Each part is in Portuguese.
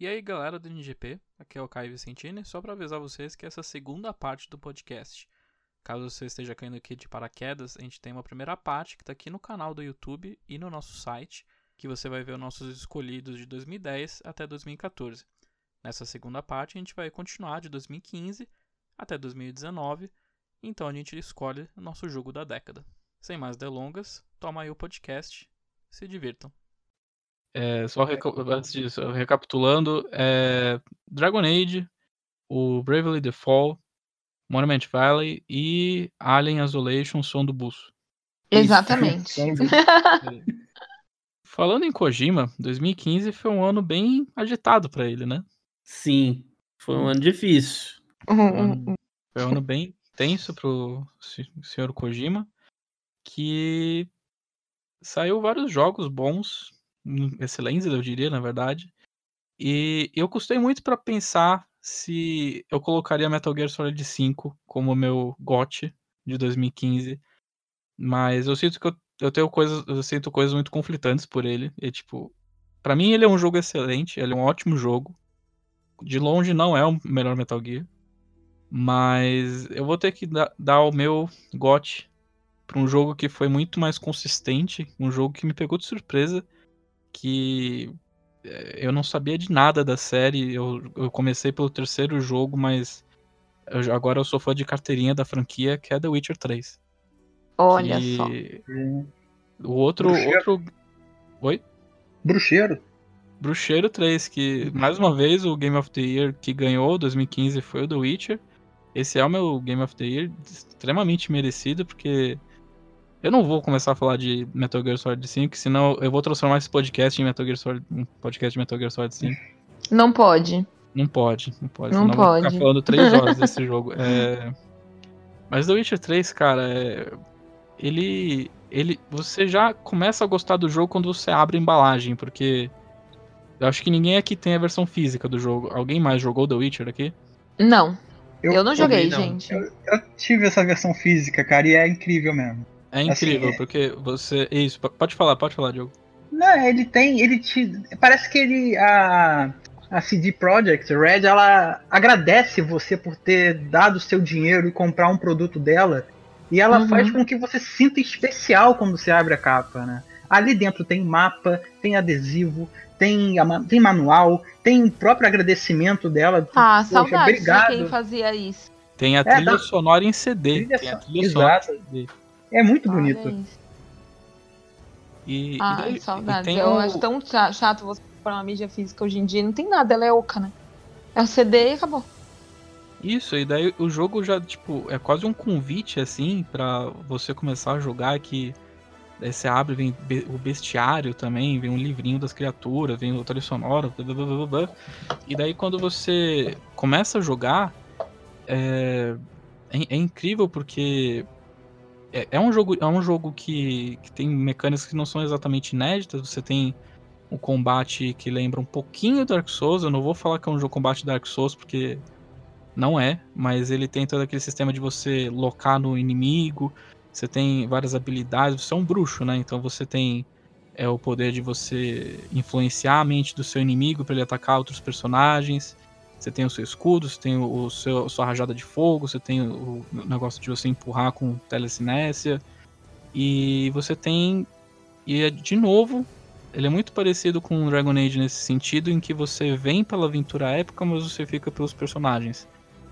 E aí, galera do NGP, aqui é o Caio Vicentini, só para avisar vocês que essa segunda parte do podcast, caso você esteja caindo aqui de paraquedas, a gente tem uma primeira parte que está aqui no canal do YouTube e no nosso site, que você vai ver os nossos escolhidos de 2010 até 2014. Nessa segunda parte, a gente vai continuar de 2015 até 2019, então a gente escolhe o nosso jogo da década. Sem mais delongas, toma aí o podcast, se divirtam. É, só antes disso, recapitulando, é, Dragon Age, o Bravely Default, Monument Valley e Alien Isolation Som do Buço. Exatamente. Falando em Kojima, 2015 foi um ano bem agitado para ele, né? Sim, foi um ano difícil. Foi um ano, foi um ano bem tenso pro senhor Kojima, que saiu vários jogos bons excelentes, eu diria, na verdade. E eu custei muito para pensar se eu colocaria Metal Gear Solid 5 como meu GOT de 2015. Mas eu sinto que eu, eu tenho coisas, eu sinto coisas muito conflitantes por ele. E tipo, para mim ele é um jogo excelente, ele é um ótimo jogo. De longe não é o melhor Metal Gear, mas eu vou ter que dar, dar o meu GOT para um jogo que foi muito mais consistente, um jogo que me pegou de surpresa que eh, eu não sabia de nada da série. Eu, eu comecei pelo terceiro jogo, mas eu, agora eu sou fã de carteirinha da franquia, que é The Witcher 3. Olha que... só. O outro, outro. Oi? Bruxeiro. Bruxeiro 3, que mais uma vez o Game of the Year que ganhou 2015 foi o The Witcher. Esse é o meu Game of the Year extremamente merecido, porque eu não vou começar a falar de Metal Gear Solid 5, senão eu vou transformar esse podcast em Metal Gear Solid, um podcast de Metal Gear Solid 5. Não pode. Não pode, não pode. Não pode. vou ficar falando três horas desse jogo. É... Mas The Witcher 3, cara, é... ele, ele, você já começa a gostar do jogo quando você abre a embalagem, porque eu acho que ninguém aqui tem a versão física do jogo. Alguém mais jogou The Witcher aqui? Não. Eu, eu não joguei, não. gente. Eu, eu tive essa versão física, cara, e é incrível mesmo. É incrível, assim, porque você. Isso, pode falar, pode falar, Diogo. Não, ele tem. Ele te. Parece que ele. A, a CD Projekt Red, ela agradece você por ter dado seu dinheiro e comprar um produto dela. E ela uhum. faz com que você se sinta especial quando você abre a capa, né? Ali dentro tem mapa, tem adesivo, tem, tem manual, tem o próprio agradecimento dela. Ah, saudades obrigado. de quem fazia isso. Tem a é, trilha tá... sonora em CD. Trilha tem a trilha Exato. sonora em CD. É muito bonito. E, Ai, e daí, saudades. Eu o... acho tão chato você comprar uma mídia física hoje em dia. Não tem nada, ela é oca, né? É o CD e acabou. Isso, e daí o jogo já, tipo, é quase um convite, assim, para você começar a jogar que daí você abre, vem o bestiário também, vem um livrinho das criaturas, vem o trilha sonora, blá, blá, blá, blá, e daí quando você começa a jogar, é, é, é incrível porque é, é, um jogo, é um jogo que, que tem mecânicas que não são exatamente inéditas. Você tem um combate que lembra um pouquinho Dark Souls. Eu não vou falar que é um jogo combate Dark Souls, porque não é, mas ele tem todo aquele sistema de você locar no inimigo. Você tem várias habilidades. Você é um bruxo, né? Então você tem é, o poder de você influenciar a mente do seu inimigo para ele atacar outros personagens. Você tem o seu escudo, você tem o seu, sua rajada de fogo, você tem o negócio de você empurrar com telecinésia. E você tem. E é, de novo, ele é muito parecido com o Dragon Age nesse sentido, em que você vem pela aventura épica, mas você fica pelos personagens.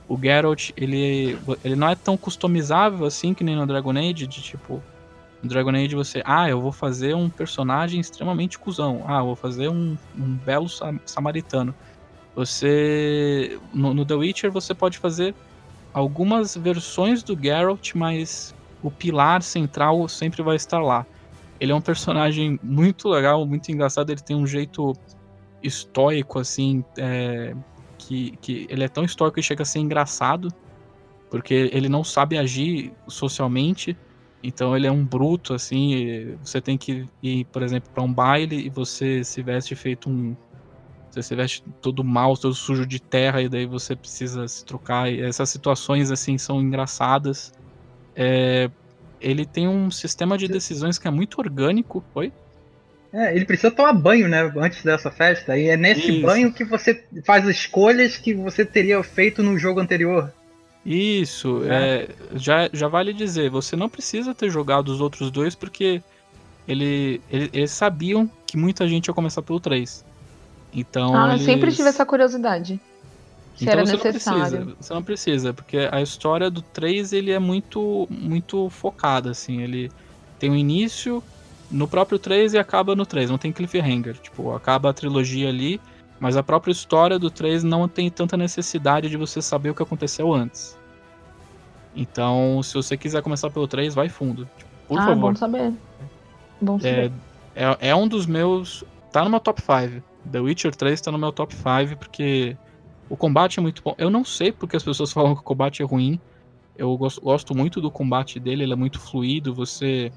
O Geralt, ele, ele não é tão customizável assim que nem no Dragon Age, de tipo. No Dragon Age você, ah, eu vou fazer um personagem extremamente cuzão. Ah, eu vou fazer um, um belo samaritano. Você. No, no, The Witcher você pode fazer algumas versões do Geralt, mas o pilar central sempre vai estar lá. Ele é um personagem muito legal, muito engraçado. Ele tem um jeito estoico, assim, é, que, que ele é tão estoico que chega a ser engraçado, porque ele não sabe agir socialmente. Então ele é um bruto, assim. Você tem que ir, por exemplo, para um baile e você se veste feito um, você se veste todo mal, todo sujo de terra, e daí você precisa se trocar. E essas situações, assim, são engraçadas. É, ele tem um sistema de decisões que é muito orgânico. Oi? É, ele precisa tomar banho, né, antes dessa festa. E é nesse Isso. banho que você faz as escolhas que você teria feito no jogo anterior. Isso, é. é. já, já vale dizer, você não precisa ter jogado os outros dois porque ele, ele, eles sabiam que muita gente ia começar pelo 3. Então. Ah, eles... sempre tive essa curiosidade. Se então era você necessário. Não precisa, você não precisa, porque a história do 3 ele é muito, muito focada, assim. Ele tem um início no próprio 3 e acaba no 3, não tem cliffhanger. Tipo, acaba a trilogia ali, mas a própria história do 3 não tem tanta necessidade de você saber o que aconteceu antes. Então, se você quiser começar pelo 3, vai fundo. Tipo, por ah, favor. bom saber. Bom é, saber. É, é, é um dos meus. Tá meu top 5. The Witcher 3 tá no meu top 5 porque o combate é muito bom. Eu não sei porque as pessoas falam que o combate é ruim. Eu gosto, gosto muito do combate dele, ele é muito fluido. Você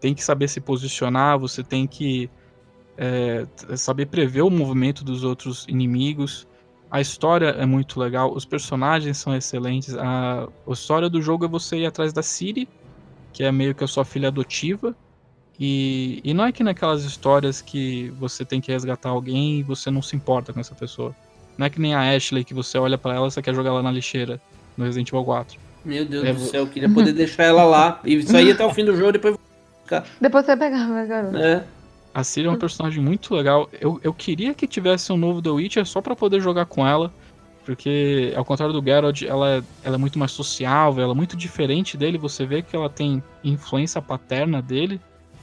tem que saber se posicionar, você tem que é, saber prever o movimento dos outros inimigos. A história é muito legal, os personagens são excelentes. A, a história do jogo é você ir atrás da Ciri, que é meio que a sua filha adotiva. E, e não é que naquelas histórias que você tem que resgatar alguém e você não se importa com essa pessoa. Não é que nem a Ashley que você olha para ela e você quer jogar ela na lixeira no Resident Evil 4. Meu Deus é, do céu, eu queria poder deixar ela lá. E isso aí até o fim do jogo, depois ficar. Depois você pegar, garota. É. A Ciri é um personagem muito legal. Eu, eu queria que tivesse um novo The Witcher só para poder jogar com ela. Porque, ao contrário do Geralt, ela é, ela é muito mais sociável, ela é muito diferente dele. Você vê que ela tem influência paterna dele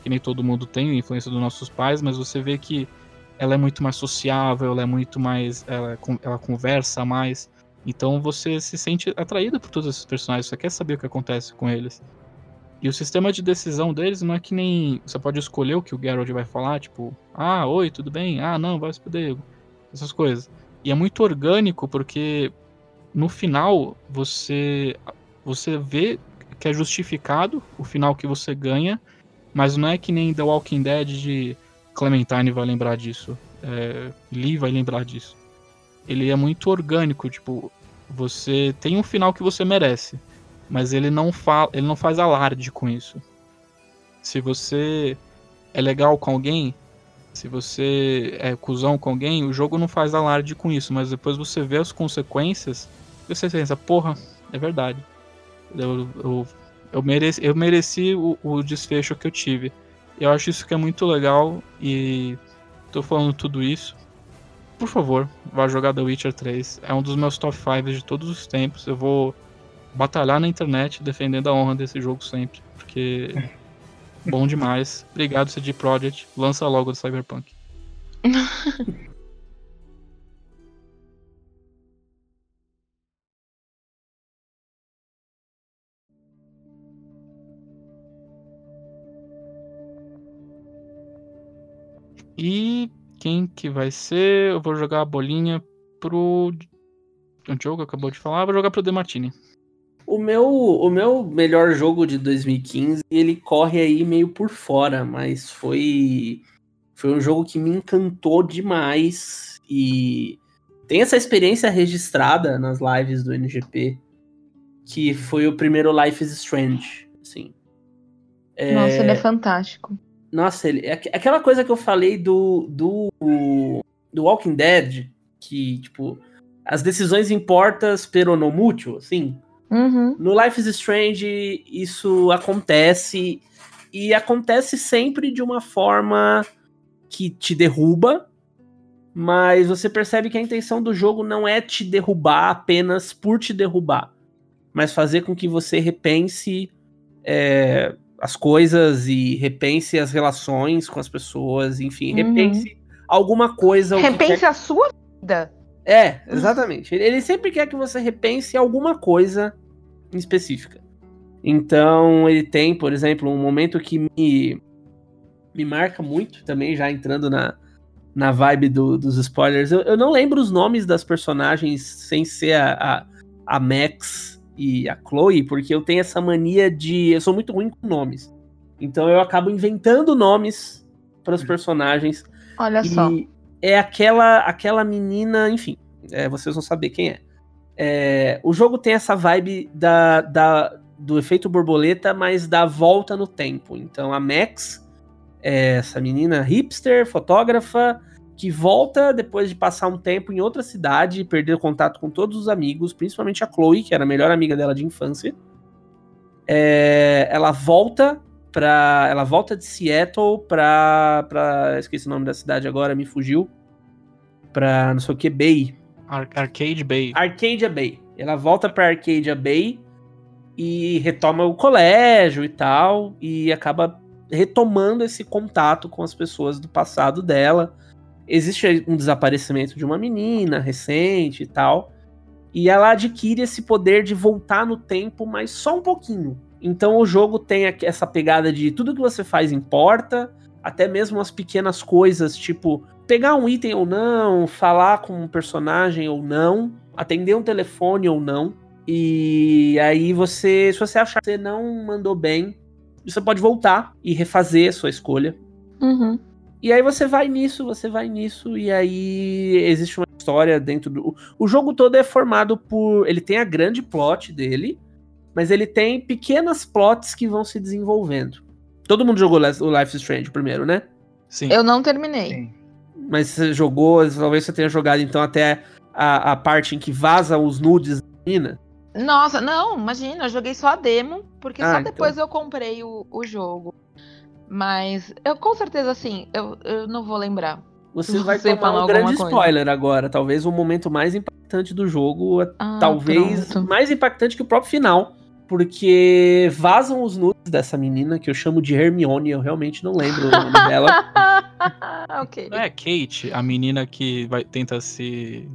que nem todo mundo tem, a influência dos nossos pais, mas você vê que ela é muito mais sociável, ela é muito mais. Ela, ela conversa mais. Então você se sente atraído por todos esses personagens, você quer saber o que acontece com eles. E o sistema de decisão deles não é que nem. Você pode escolher o que o Geralt vai falar, tipo, ah, oi, tudo bem? Ah, não, vai se poder. Essas coisas. E é muito orgânico porque no final você você vê que é justificado o final que você ganha mas não é que nem The Walking Dead de Clementine vai lembrar disso. É, Lee vai lembrar disso. Ele é muito orgânico, tipo, você tem um final que você merece, mas ele não, fala, ele não faz alarde com isso. Se você é legal com alguém, se você é cuzão com alguém, o jogo não faz alarde com isso, mas depois você vê as consequências, você pensa, porra, é verdade. Eu, eu eu mereci, eu mereci o, o desfecho que eu tive. Eu acho isso que é muito legal e tô falando tudo isso. Por favor, vá jogar The Witcher 3. É um dos meus top 5 de todos os tempos. Eu vou batalhar na internet defendendo a honra desse jogo sempre, porque bom demais. Obrigado CD Projekt. Lança logo do Cyberpunk. E quem que vai ser? Eu vou jogar a bolinha pro. O jogo acabou de falar, vou jogar pro Demartini. O meu, o meu melhor jogo de 2015, ele corre aí meio por fora, mas foi foi um jogo que me encantou demais e tem essa experiência registrada nas lives do NGP, que foi o primeiro Life is Strange, assim. Nossa, é... ele é fantástico. Nossa, ele, é aquela coisa que eu falei do, do, do Walking Dead, que, tipo, as decisões importas pero no mútuo, assim. Uhum. No Life is Strange, isso acontece, e acontece sempre de uma forma que te derruba, mas você percebe que a intenção do jogo não é te derrubar apenas por te derrubar, mas fazer com que você repense é, as coisas e repense as relações com as pessoas, enfim, uhum. repense alguma coisa. Repense a sua vida. É, exatamente. Ele sempre quer que você repense alguma coisa em específica. Então, ele tem, por exemplo, um momento que me, me marca muito, também já entrando na, na vibe do, dos spoilers. Eu, eu, não lembro os nomes das personagens sem ser a, a, a Max e a Chloe, porque eu tenho essa mania de. Eu sou muito ruim com nomes. Então eu acabo inventando nomes para os hum. personagens. Olha só. É aquela, aquela menina, enfim, é, vocês vão saber quem é. é. O jogo tem essa vibe da, da, do efeito borboleta, mas da volta no tempo. Então a Max é essa menina hipster, fotógrafa, que volta depois de passar um tempo em outra cidade e perder contato com todos os amigos, principalmente a Chloe, que era a melhor amiga dela de infância. É, ela volta para, ela volta de Seattle para, para, esqueci o nome da cidade agora, me fugiu, para não sei o que Bay. Ar Arcade Bay. Arcadia Bay. Ela volta para Arcadia Bay e retoma o colégio e tal e acaba retomando esse contato com as pessoas do passado dela existe um desaparecimento de uma menina recente e tal. E ela adquire esse poder de voltar no tempo, mas só um pouquinho. Então o jogo tem essa pegada de tudo que você faz importa, até mesmo as pequenas coisas, tipo pegar um item ou não, falar com um personagem ou não, atender um telefone ou não. E aí você, se você achar que você não mandou bem, você pode voltar e refazer a sua escolha. Uhum. E aí você vai nisso, você vai nisso, e aí existe uma história dentro do. O jogo todo é formado por. Ele tem a grande plot dele, mas ele tem pequenas plots que vão se desenvolvendo. Todo mundo jogou o Life is Strange primeiro, né? Sim. Eu não terminei. Sim. Mas você jogou, talvez você tenha jogado então até a, a parte em que vaza os nudes da menina. Nossa, não, imagina, eu joguei só a demo, porque ah, só então. depois então. eu comprei o, o jogo. Mas eu com certeza, assim, eu, eu não vou lembrar. Você vai tomar um grande coisa. spoiler agora. Talvez o momento mais impactante do jogo. Ah, talvez pronto. mais impactante que o próprio final. Porque vazam os nudes dessa menina, que eu chamo de Hermione, eu realmente não lembro o nome dela. ok. Não é Kate, a menina que vai, tenta se.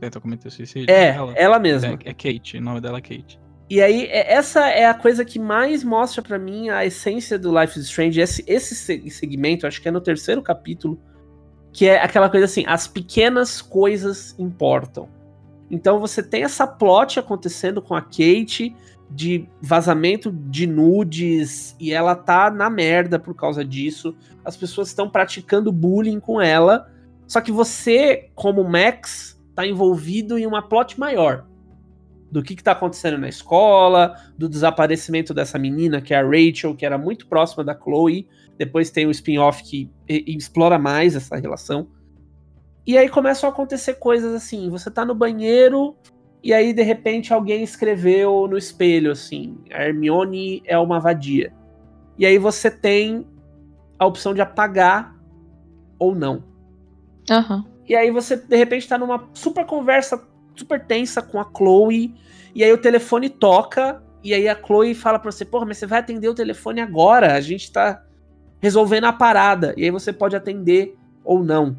Tenta cometer suicídio? É, ela, ela mesma. É, é Kate, o nome dela é Kate. E aí, é, essa é a coisa que mais mostra para mim a essência do Life is Strange. Esse, esse segmento, acho que é no terceiro capítulo, que é aquela coisa assim: as pequenas coisas importam. Então você tem essa plot acontecendo com a Kate de vazamento de nudes e ela tá na merda por causa disso. As pessoas estão praticando bullying com ela. Só que você, como Max, tá envolvido em uma plot maior do que está acontecendo na escola, do desaparecimento dessa menina, que é a Rachel, que era muito próxima da Chloe. Depois tem o spin-off que explora mais essa relação. E aí começam a acontecer coisas assim: você tá no banheiro e aí de repente alguém escreveu no espelho assim: a Hermione é uma vadia. E aí você tem a opção de apagar ou não. Uhum. E aí você de repente tá numa super conversa super tensa com a Chloe. E aí o telefone toca. E aí a Chloe fala pra você: Porra, mas você vai atender o telefone agora. A gente tá resolvendo a parada. E aí você pode atender ou não.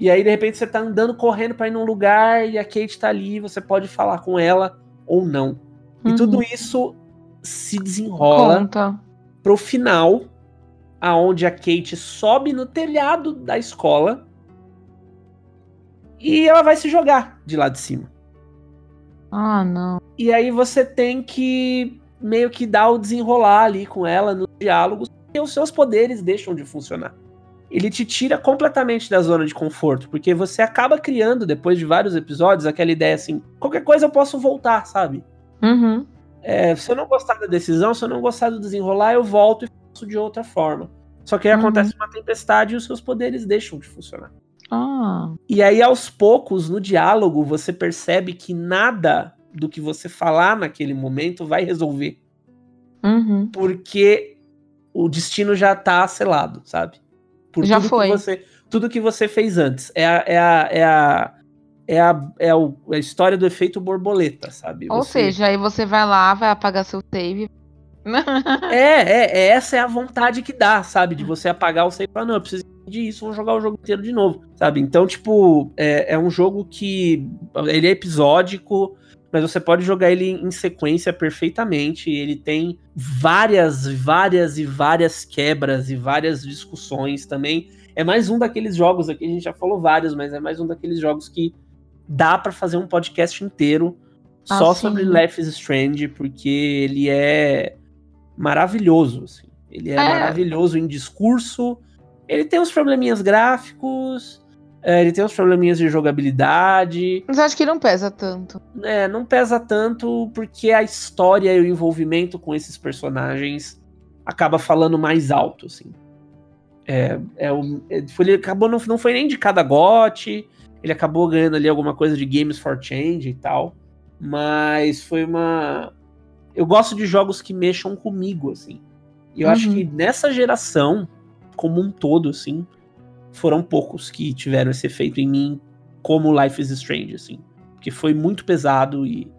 E aí, de repente, você tá andando correndo para ir num lugar e a Kate tá ali, você pode falar com ela ou não. Uhum. E tudo isso se desenrola Conta. pro final, aonde a Kate sobe no telhado da escola e ela vai se jogar de lá de cima. Ah, não. E aí você tem que meio que dar o desenrolar ali com ela nos diálogos, porque os seus poderes deixam de funcionar. Ele te tira completamente da zona de conforto, porque você acaba criando, depois de vários episódios, aquela ideia assim: qualquer coisa eu posso voltar, sabe? Uhum. É, se eu não gostar da decisão, se eu não gostar do desenrolar, eu volto e faço de outra forma. Só que aí uhum. acontece uma tempestade e os seus poderes deixam de funcionar. Ah. E aí, aos poucos, no diálogo, você percebe que nada do que você falar naquele momento vai resolver. Uhum. Porque o destino já tá selado, sabe? Por já tudo foi. Que você, tudo que você fez antes. É a, é a, é a, é a, é a história do efeito borboleta, sabe? Ou você... seja, aí você vai lá, vai apagar seu save. é, é, é, essa é a vontade que dá, sabe? De você apagar o save e falar, não, eu preciso disso, vou jogar o jogo inteiro de novo, sabe? Então, tipo, é, é um jogo que ele é episódico, mas você pode jogar ele em sequência perfeitamente. Ele tem várias, várias e várias quebras e várias discussões também. É mais um daqueles jogos aqui, a gente já falou vários, mas é mais um daqueles jogos que dá para fazer um podcast inteiro ah, só sim. sobre Life is Strange, porque ele é maravilhoso, assim. Ele é, é, maravilhoso em discurso, ele tem uns probleminhas gráficos, é, ele tem uns probleminhas de jogabilidade. Mas acho que não pesa tanto. É, não pesa tanto porque a história e o envolvimento com esses personagens acaba falando mais alto, assim. É, é, é, ele acabou, não, não foi nem de cada GOT, ele acabou ganhando ali alguma coisa de Games for Change e tal. Mas foi uma. Eu gosto de jogos que mexam comigo, assim. E eu uhum. acho que nessa geração, como um todo, assim, foram poucos que tiveram esse efeito em mim, como Life is Strange, assim. Porque foi muito pesado e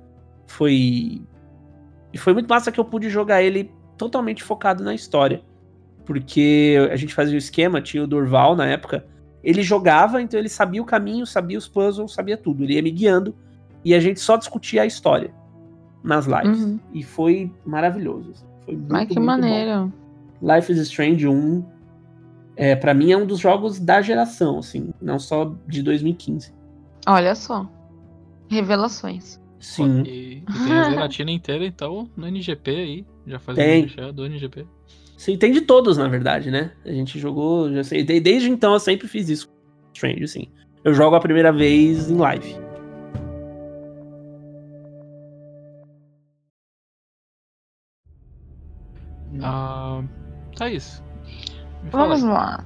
foi. E foi muito massa que eu pude jogar ele totalmente focado na história. Porque a gente fazia o esquema, tinha o Durval na época. Ele jogava, então ele sabia o caminho, sabia os puzzles, sabia tudo. Ele ia me guiando e a gente só discutia a história nas lives. Uhum. E foi maravilhoso. Assim. Foi muito, Mas que maneiro. Bom. Life is Strange 1, é, para mim, é um dos jogos da geração, assim, não só de 2015. Olha só. Revelações. Sim. E, e tem a Zeratina inteira, então, no NGP aí. Já fazendo já do NGP. Sim, tem de todos, na verdade, né? A gente jogou, já sei. Desde então eu sempre fiz isso. Strange, assim. Eu jogo a primeira vez em live. Ah, tá isso. Vamos lá.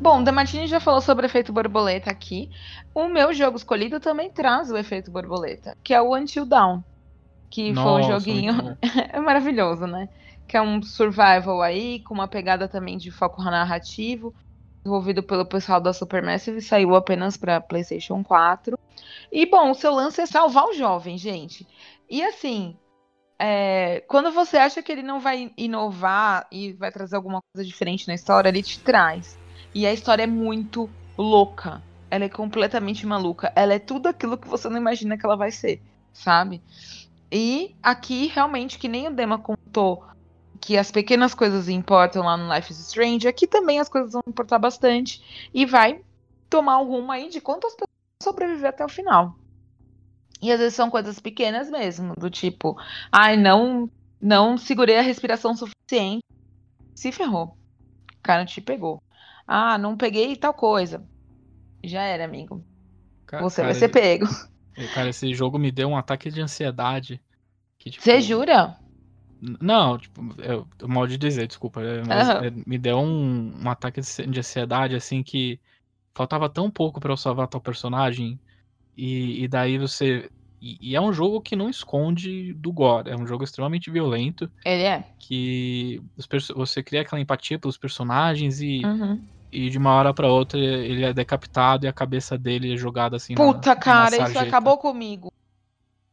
Bom, Martini já falou sobre o efeito borboleta aqui. O meu jogo escolhido também traz o efeito borboleta, que é o Until Dawn. Que Nossa, foi um joguinho. é maravilhoso, né? Que é um survival aí, com uma pegada também de foco narrativo. Desenvolvido pelo pessoal da Supermassive, saiu apenas para PlayStation 4. E bom, o seu lance é salvar o jovem, gente. E assim, é, quando você acha que ele não vai inovar e vai trazer alguma coisa diferente na história, ele te traz. E a história é muito louca. Ela é completamente maluca. Ela é tudo aquilo que você não imagina que ela vai ser, sabe? E aqui, realmente, que nem o Dema contou que as pequenas coisas importam lá no Life is Strange, aqui também as coisas vão importar bastante. E vai tomar o rumo aí de quantas pessoas sobreviver até o final. E às vezes são coisas pequenas mesmo, do tipo, ai, não, não segurei a respiração suficiente. Se ferrou. O cara te pegou. Ah, não peguei tal coisa. Já era, amigo. Cara, Você vai ser pego. Cara, esse jogo me deu um ataque de ansiedade. Você tipo, jura? Não, tipo, eu, eu mal de dizer, desculpa. Mas uhum. me deu um, um ataque de ansiedade, assim, que faltava tão pouco para eu salvar tal personagem e, e daí você. E, e, é um jogo que não esconde do gore. É um jogo extremamente violento. Ele é. Que você cria aquela empatia pelos personagens e. Uhum. E de uma hora para outra ele é decapitado e a cabeça dele é jogada assim. Puta, na, cara, na isso acabou comigo.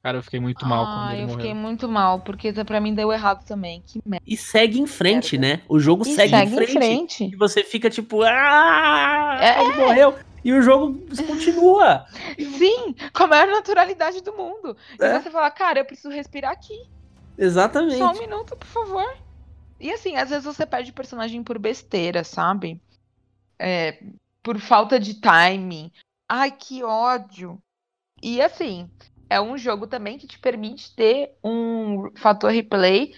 Cara, eu fiquei muito mal ah, quando ele eu morreu. fiquei muito mal, porque pra mim deu errado também. Que merda. E segue em frente, né? O jogo segue, segue, em frente. Em frente. E você fica tipo, ah, é. ele morreu. E o jogo continua. Sim, com a maior naturalidade do mundo. É. E você fala, cara, eu preciso respirar aqui. Exatamente. Só um minuto, por favor. E assim, às vezes você perde o personagem por besteira, sabe? É, por falta de timing. Ai, que ódio. E assim, é um jogo também que te permite ter um fator replay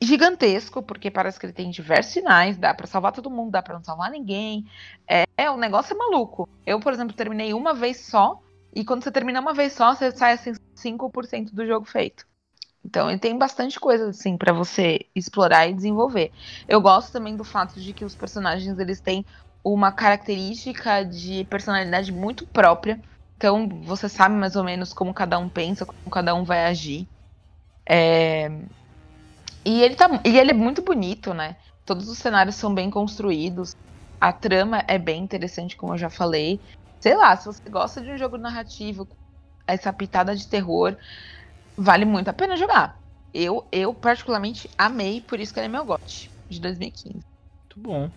gigantesco, porque parece que ele tem diversos sinais, dá para salvar todo mundo, dá para não salvar ninguém. É, é, o negócio é maluco. Eu, por exemplo, terminei uma vez só, e quando você termina uma vez só, você sai assim 5% do jogo feito. Então, ele tem bastante coisa assim para você explorar e desenvolver. Eu gosto também do fato de que os personagens eles têm uma característica de personalidade muito própria. Então, você sabe mais ou menos como cada um pensa, como cada um vai agir. É, e ele, tá, e ele é muito bonito, né? Todos os cenários são bem construídos. A trama é bem interessante, como eu já falei. Sei lá, se você gosta de um jogo narrativo, essa pitada de terror, vale muito a pena jogar. Eu, eu particularmente amei, por isso que ele é meu gote de 2015. Muito bom.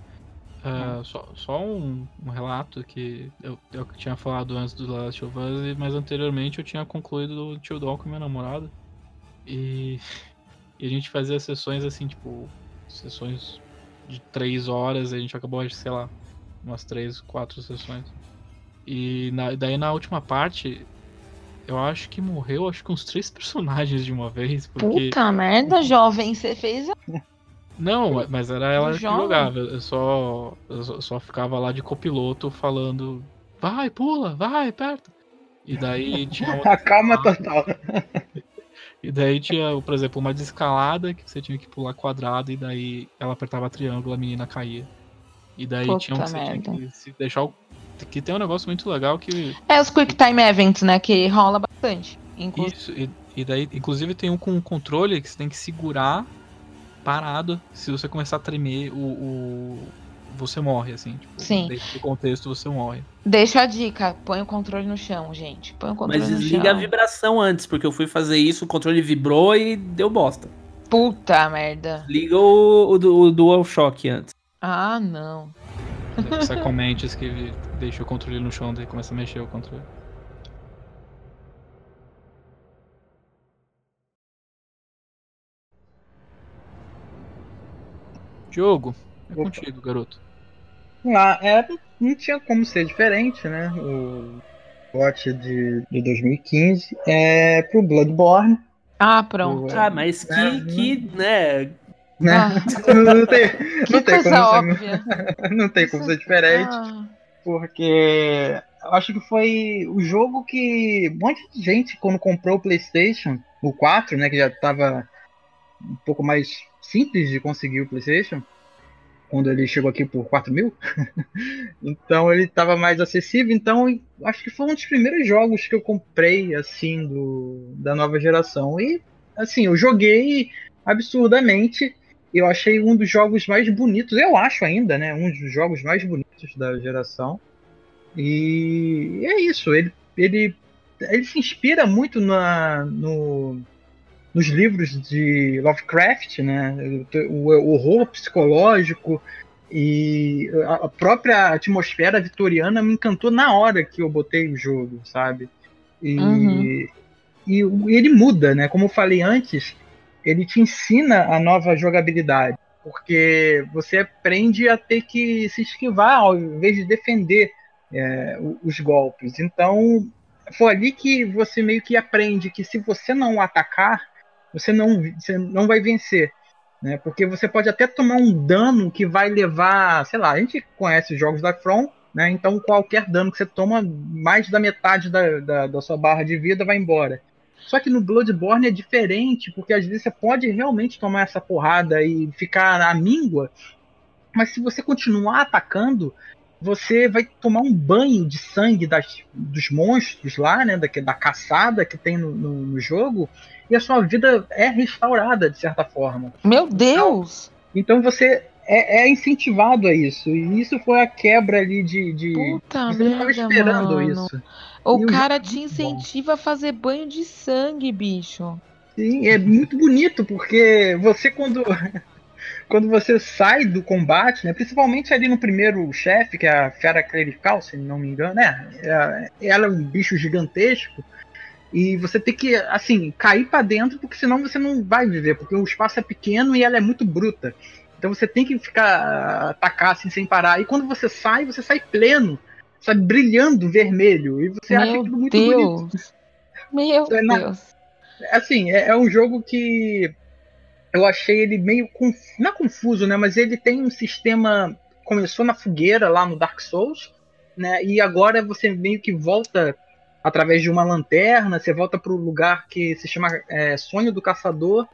Uh, só, só um, um, relato que eu, eu tinha falado antes do Last of Us, mas anteriormente eu tinha concluído o Tio Dawn com minha namorada. E e a gente fazia sessões assim, tipo, sessões de três horas, a gente acabou, sei lá, umas três, quatro sessões. E na, daí na última parte, eu acho que morreu acho que uns três personagens de uma vez. Porque... Puta merda, jovem, você fez. Não, mas era ela que jogava. Eu só, eu só ficava lá de copiloto falando: vai, pula, vai, perto. E daí tinha. Calma total. E daí tinha, por exemplo, uma desescalada que você tinha que pular quadrado e daí ela apertava triângulo, a menina caía. E daí Puta tinha, você tinha que se deixar o. Que tem um negócio muito legal que. É os Quick Time Events, né? Que rola bastante. Inclu- Isso, e, e daí, inclusive, tem um com um controle que você tem que segurar parado. Se você começar a tremer, o. o- você morre, assim. Tipo, Sim. Dentro do contexto, você morre. Deixa a dica, põe o controle no chão, gente. Põe o controle Mas no desliga a vibração antes, porque eu fui fazer isso, o controle vibrou e deu bosta. Puta merda. Liga o, o, o DualShock antes. Ah, não. Você comente que deixa o controle no chão, daí começa a mexer o controle. Diogo, é Opa. contigo, garoto. Lá, é, não tinha como ser diferente, né? O GOT de, de 2015 é pro Bloodborne, Ah, pronto. Ah, mas que, É, que né? né? Ah. não tem, não tem como óbvia. ser, não tem como ser diferente. Ah, Porque eu acho que foi o jogo que um monte de gente, quando comprou o PlayStation, o 4, né, que já estava um pouco mais simples de conseguir o PlayStation, quando ele chegou aqui por 4 mil, então ele estava mais acessível. Então acho que foi um dos primeiros jogos que eu comprei assim do, da nova geração. E assim, eu joguei absurdamente. Eu achei um dos jogos mais bonitos, eu acho ainda, né? Um dos jogos mais bonitos da geração. E é isso, ele, ele, ele se inspira muito na, no, nos livros de Lovecraft, né? O, o horror psicológico e a própria atmosfera vitoriana me encantou na hora que eu botei o jogo, sabe? E, Uhum. e o- ele muda, né? Como eu falei antes, ele te ensina a nova jogabilidade, porque você aprende a ter que se esquivar ao invés de defender é, os golpes. Então, foi ali que você meio que aprende que se você não atacar, você não, você não vai vencer. Né? Porque você pode até tomar um dano que vai levar, sei lá, a gente conhece os jogos da From, né? Então qualquer dano que você toma, mais da metade da, da, da sua barra de vida vai embora. Só que no Bloodborne é diferente, porque às vezes você pode realmente tomar essa porrada e ficar na míngua, mas se você continuar atacando, você vai tomar um banho de sangue das, dos monstros lá, né? Da, da caçada que tem no, no, no jogo, e a sua vida é restaurada de certa forma. Meu Deus! Então você é, é incentivado a isso. E isso foi a quebra ali de. de... Puta Você merda, esperando mano. isso. O E cara é te incentiva a fazer banho de sangue, bicho. Sim, é muito bonito, porque você quando. Quando você sai do combate, né, principalmente ali no primeiro chefe, que é a Fera Clerical, se não me engano, né? é- Ela é um bicho gigantesco. E você tem que, assim, cair pra dentro, porque senão você não vai viver, porque o espaço é pequeno e ela é muito bruta. Então você tem que ficar atacar assim sem parar. E quando você sai, você sai pleno, sabe, brilhando vermelho. E você acha Meu aquilo muito bonito. Deus! Meu É na- Deus! assim, é, é um jogo que eu achei ele meio confuso, não é confuso, né? Mas ele tem um sistema começou na fogueira lá no Dark Souls, né? E agora você meio que volta através de uma lanterna, você volta para o lugar que se chama é, Sonho do Caçador.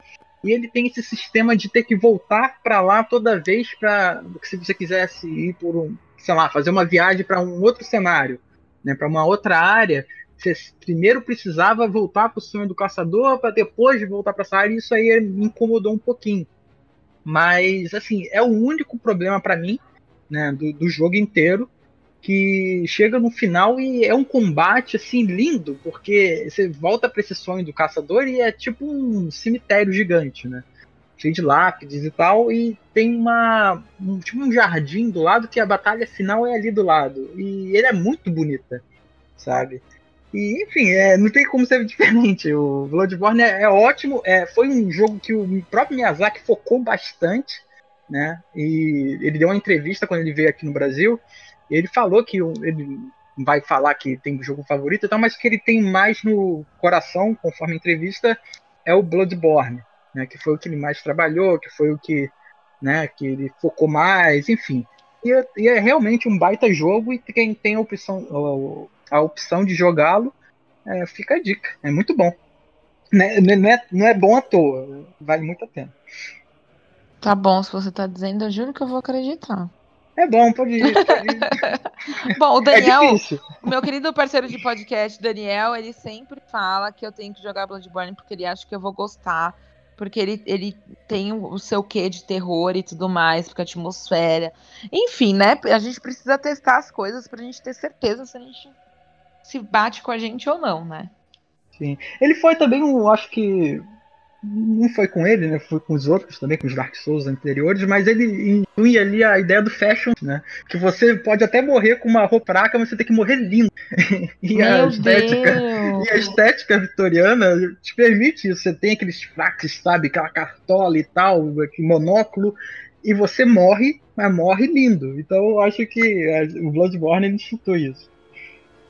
E ele tem esse sistema de ter que voltar para lá toda vez para se você quisesse ir por um, sei lá, fazer uma viagem para um outro cenário, né, para uma outra área, você primeiro precisava voltar para o sonho do caçador para depois voltar para essa área. E isso aí me incomodou um pouquinho. Mas assim, é o único problema para mim, né, do, do jogo inteiro, que chega no final e é um combate assim lindo, porque você volta para esse sonho do caçador e é tipo um cemitério gigante, né? Cheio de lápides e tal, e tem uma um, tipo um jardim do lado que a batalha final é ali do lado. E ele é muito bonita, sabe? E, enfim, é, não tem como ser diferente. O Bloodborne é, é ótimo. É, foi um jogo que o próprio Miyazaki focou bastante, né? E ele deu uma entrevista quando ele veio aqui no Brasil. Ele falou que ele vai falar que tem jogo favorito e tal, mas que ele tem mais no coração, conforme a entrevista, é o Bloodborne, né? Que foi o que ele mais trabalhou, que foi o que, né? Que ele focou mais, enfim. E, é- e é realmente um baita jogo e quem tem a opção, o- a opção de jogá-lo, é, fica a dica. É muito bom. Né- Não é, não é bom à toa, vale muito a pena. Tá bom, se você tá dizendo, eu juro que eu vou acreditar. É bom, pode ir. Pode ir. bom, o É Daniel, o meu querido parceiro de podcast, Daniel, ele sempre fala que eu tenho que jogar Bloodborne porque ele acha que eu vou gostar. Porque ele, ele tem o o seu quê de terror e tudo mais, porque a atmosfera. Enfim, né? A gente precisa testar as coisas pra gente ter certeza se a gente se bate com a gente ou não, né? Sim. Ele foi também, um, acho que. Não foi com ele, né? Foi com os outros também, com os Dark Souls anteriores, mas ele inclui ali a ideia do fashion, né? Que você pode até morrer com uma roupa fraca, mas você tem que morrer lindo. e a estética. Deus! E a estética vitoriana te permite isso. Você tem aqueles fracos, sabe? Aquela cartola e tal, aquele monóculo, e você morre, mas morre lindo. Então eu acho que o Bloodborne ele chutou isso.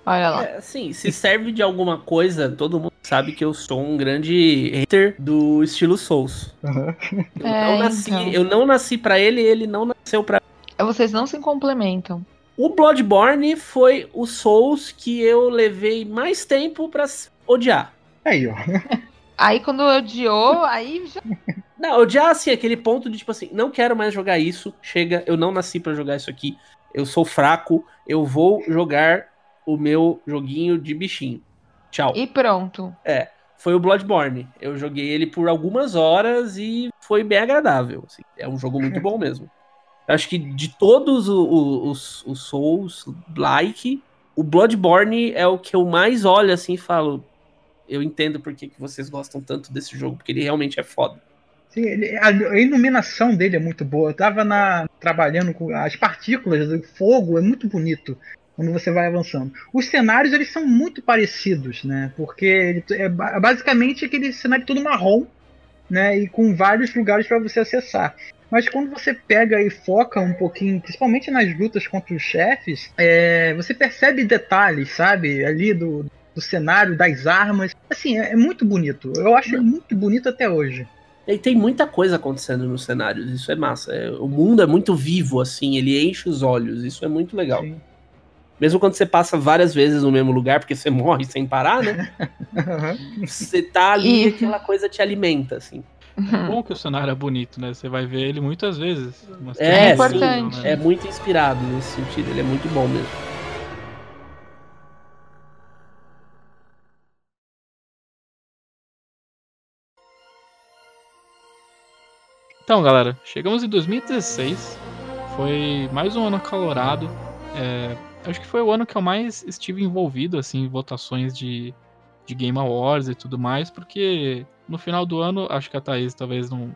Olha lá. É, assim, se serve de alguma coisa, todo mundo sabe que eu sou um grande hater do estilo Souls. Uhum. Eu, É, não, nasci, então. eu não nasci pra ele, ele não nasceu pra Vocês não se complementam. O Bloodborne foi o Souls que eu levei mais tempo pra odiar. Aí, ó. Aí quando odiou, aí já. Não, odiar assim, aquele ponto de tipo assim, não quero mais jogar isso, chega, eu não nasci pra jogar isso aqui, eu sou fraco, eu vou jogar o meu joguinho de bichinho. Tchau. E pronto. Foi o Bloodborne. Eu joguei ele por algumas horas e foi bem agradável. assim. É um jogo muito bom mesmo. Eu acho que de todos o- o- os, os Souls like, o Bloodborne é o que eu mais olho assim e falo. Eu entendo por que, que vocês gostam tanto desse jogo, porque ele realmente é foda. Sim, ele- a, a iluminação dele é muito boa. Eu tava na, trabalhando com as partículas do fogo, é muito bonito quando você vai avançando. Os cenários eles são muito parecidos, né? Porque ele é ba- basicamente aquele cenário todo marrom, né? E com vários lugares para você acessar. Mas quando você pega e foca um pouquinho, principalmente nas lutas contra os chefes, é, você percebe detalhes, sabe? Ali do, do cenário, das armas. Assim, é, é muito bonito. Eu acho muito bonito até hoje. E tem muita coisa acontecendo nos cenários, isso é massa. É, o mundo é muito vivo, assim, ele enche os olhos, isso é muito legal. Sim. Mesmo quando você passa várias vezes no mesmo lugar, porque você morre sem parar, né? Você tá ali e aquela coisa te alimenta, assim. Bom que o cenário é bonito, né? Você vai ver ele muitas vezes. É, É importante. né? É muito inspirado nesse sentido, ele é muito bom mesmo. Então, galera, chegamos em 2016. Foi mais um ano acalorado. É, acho que foi o ano que eu mais estive envolvido assim, em votações de, de Game Awards e tudo mais, porque no final do ano, acho que a Thaís talvez não.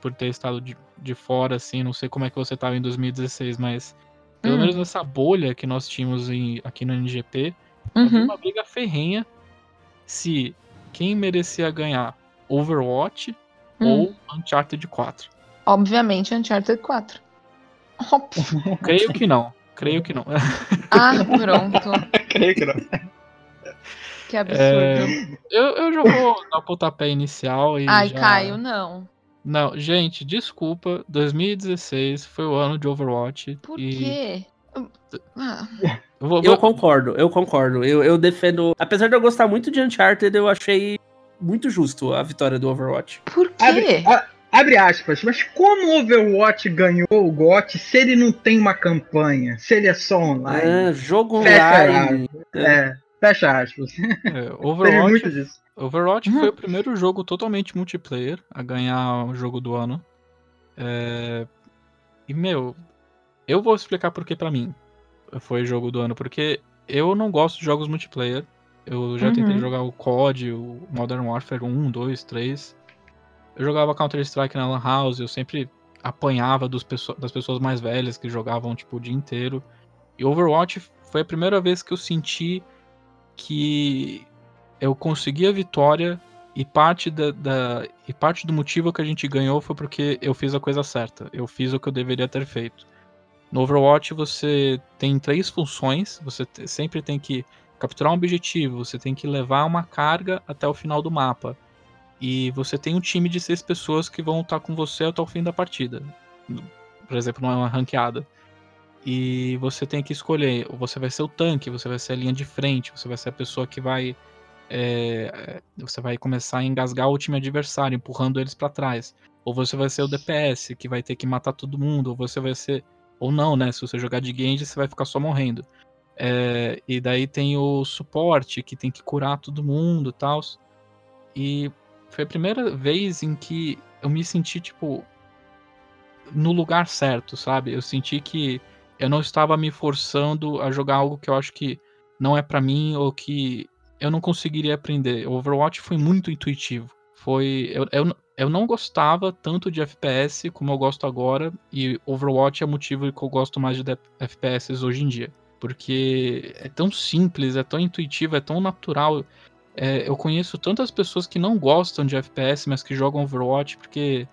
Por ter estado de, de fora, assim, não sei como é que você estava em 2016, mas pelo Hum. menos nessa bolha que nós tínhamos em- aqui no NGP, Uhum. uma briga ferrenha se quem merecia ganhar Overwatch Hum. ou Uncharted 4. Obviamente, Uncharted 4. Óbvio. Creio que não. Creio que não. Ah, pronto. Creio que não. Que absurdo. É, eu, eu já vou dar o pontapé inicial e. Ai, já... Caio, não. Não, gente, desculpa. 2016 foi o ano de Overwatch. Por e quê? Ah, Eu, vou, Eu vou- concordo, eu concordo. Eu, eu defendo. Apesar de eu gostar muito de Uncharted, eu achei muito justo a vitória do Overwatch. por quê? a- abre aspas, mas como o Overwatch ganhou o GOT se ele não tem uma campanha? Se ele é só online? É, jogo Fecha online. É, fecha aspas. é, Teve Overwatch, muito disso. Overwatch Uhum. foi o primeiro jogo totalmente multiplayer a ganhar o jogo do ano. É, E, meu, eu vou explicar por que pra mim foi o jogo do ano. Porque eu não gosto de jogos multiplayer. Eu já tentei Uhum. jogar o COD, o Modern Warfare 1, 2, 3. Eu jogava Counter-Strike na Lan House, eu sempre apanhava dos das pessoas mais velhas que jogavam tipo o dia inteiro. E Overwatch foi a primeira vez que eu senti que eu consegui a vitória e parte da, da- e parte do motivo que a gente ganhou foi porque eu fiz a coisa certa. Eu fiz o que eu deveria ter feito. No Overwatch você tem três funções, você sempre tem que capturar um objetivo, você tem que levar uma carga até o final do mapa. E você tem um time de seis pessoas que vão estar com você até o fim da partida. Por exemplo, numa ranqueada. E você tem que escolher, você vai ser o tanque, você vai ser a linha de frente, você vai ser a pessoa que vai. é, você vai começar a engasgar o time adversário, empurrando eles pra trás. Ou você vai ser o DPS, que vai ter que matar todo mundo, ou você vai ser Ou não, né? Se você jogar de Genji, você vai ficar só morrendo. É, e daí tem o suporte, que tem que curar todo mundo e tal. E foi a primeira vez em que eu me senti, tipo, no lugar certo, sabe? Eu senti que eu não estava me forçando a jogar algo que eu acho que não é para mim ou que eu não conseguiria aprender. O Overwatch foi muito intuitivo. Foi. Eu, eu, eu não gostava tanto de FPS como eu gosto agora, e Overwatch é o motivo que eu gosto mais de FPS hoje em dia. Porque é tão simples, é tão intuitivo, é tão natural. É, eu conheço tantas pessoas que não gostam de FPS, mas que jogam Overwatch porque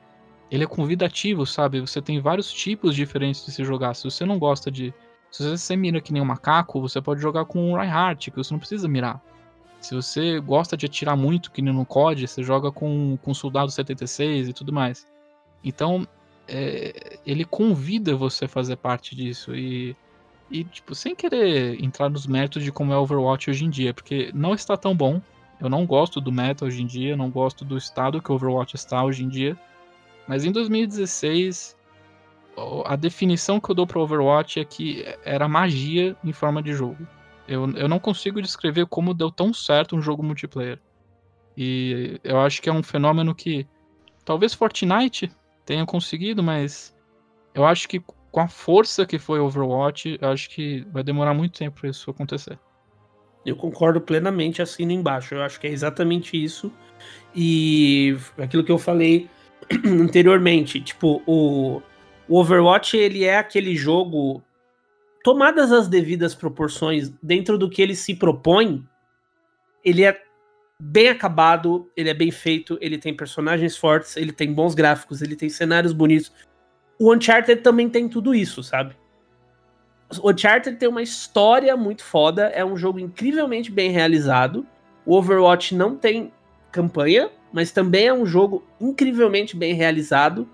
ele é convidativo, sabe? Você tem vários tipos diferentes de se jogar. Se você não gosta de. Se você mira que nem um macaco, você pode jogar com um Reinhardt, que você não precisa mirar. Se você gosta de atirar muito, que nem no COD, você joga com, com Soldado 76 e tudo mais. Então, é, ele convida você a fazer parte disso. E, e, tipo, sem querer entrar nos métodos de como é Overwatch hoje em dia, porque não está tão bom. Eu não gosto do meta hoje em dia, não gosto do estado que Overwatch está hoje em dia. Mas em 2016, a definição que eu dou para Overwatch é que era magia em forma de jogo. Eu, eu não consigo descrever como deu tão certo um jogo multiplayer. E eu acho que é um fenômeno que talvez Fortnite tenha conseguido, mas eu acho que com a força que foi Overwatch, acho que vai demorar muito tempo para isso acontecer. Eu concordo plenamente, assino embaixo. Eu acho que é exatamente isso. E aquilo que eu falei anteriormente, tipo, o, o Overwatch ele é aquele jogo tomadas as devidas proporções dentro do que ele se propõe, ele é bem acabado, ele é bem feito, ele tem personagens fortes, ele tem bons gráficos, ele tem cenários bonitos. O Uncharted também tem tudo isso, sabe? O Uncharted tem uma história muito foda, é um jogo incrivelmente bem realizado. O Overwatch não tem campanha, mas também é um jogo incrivelmente bem realizado.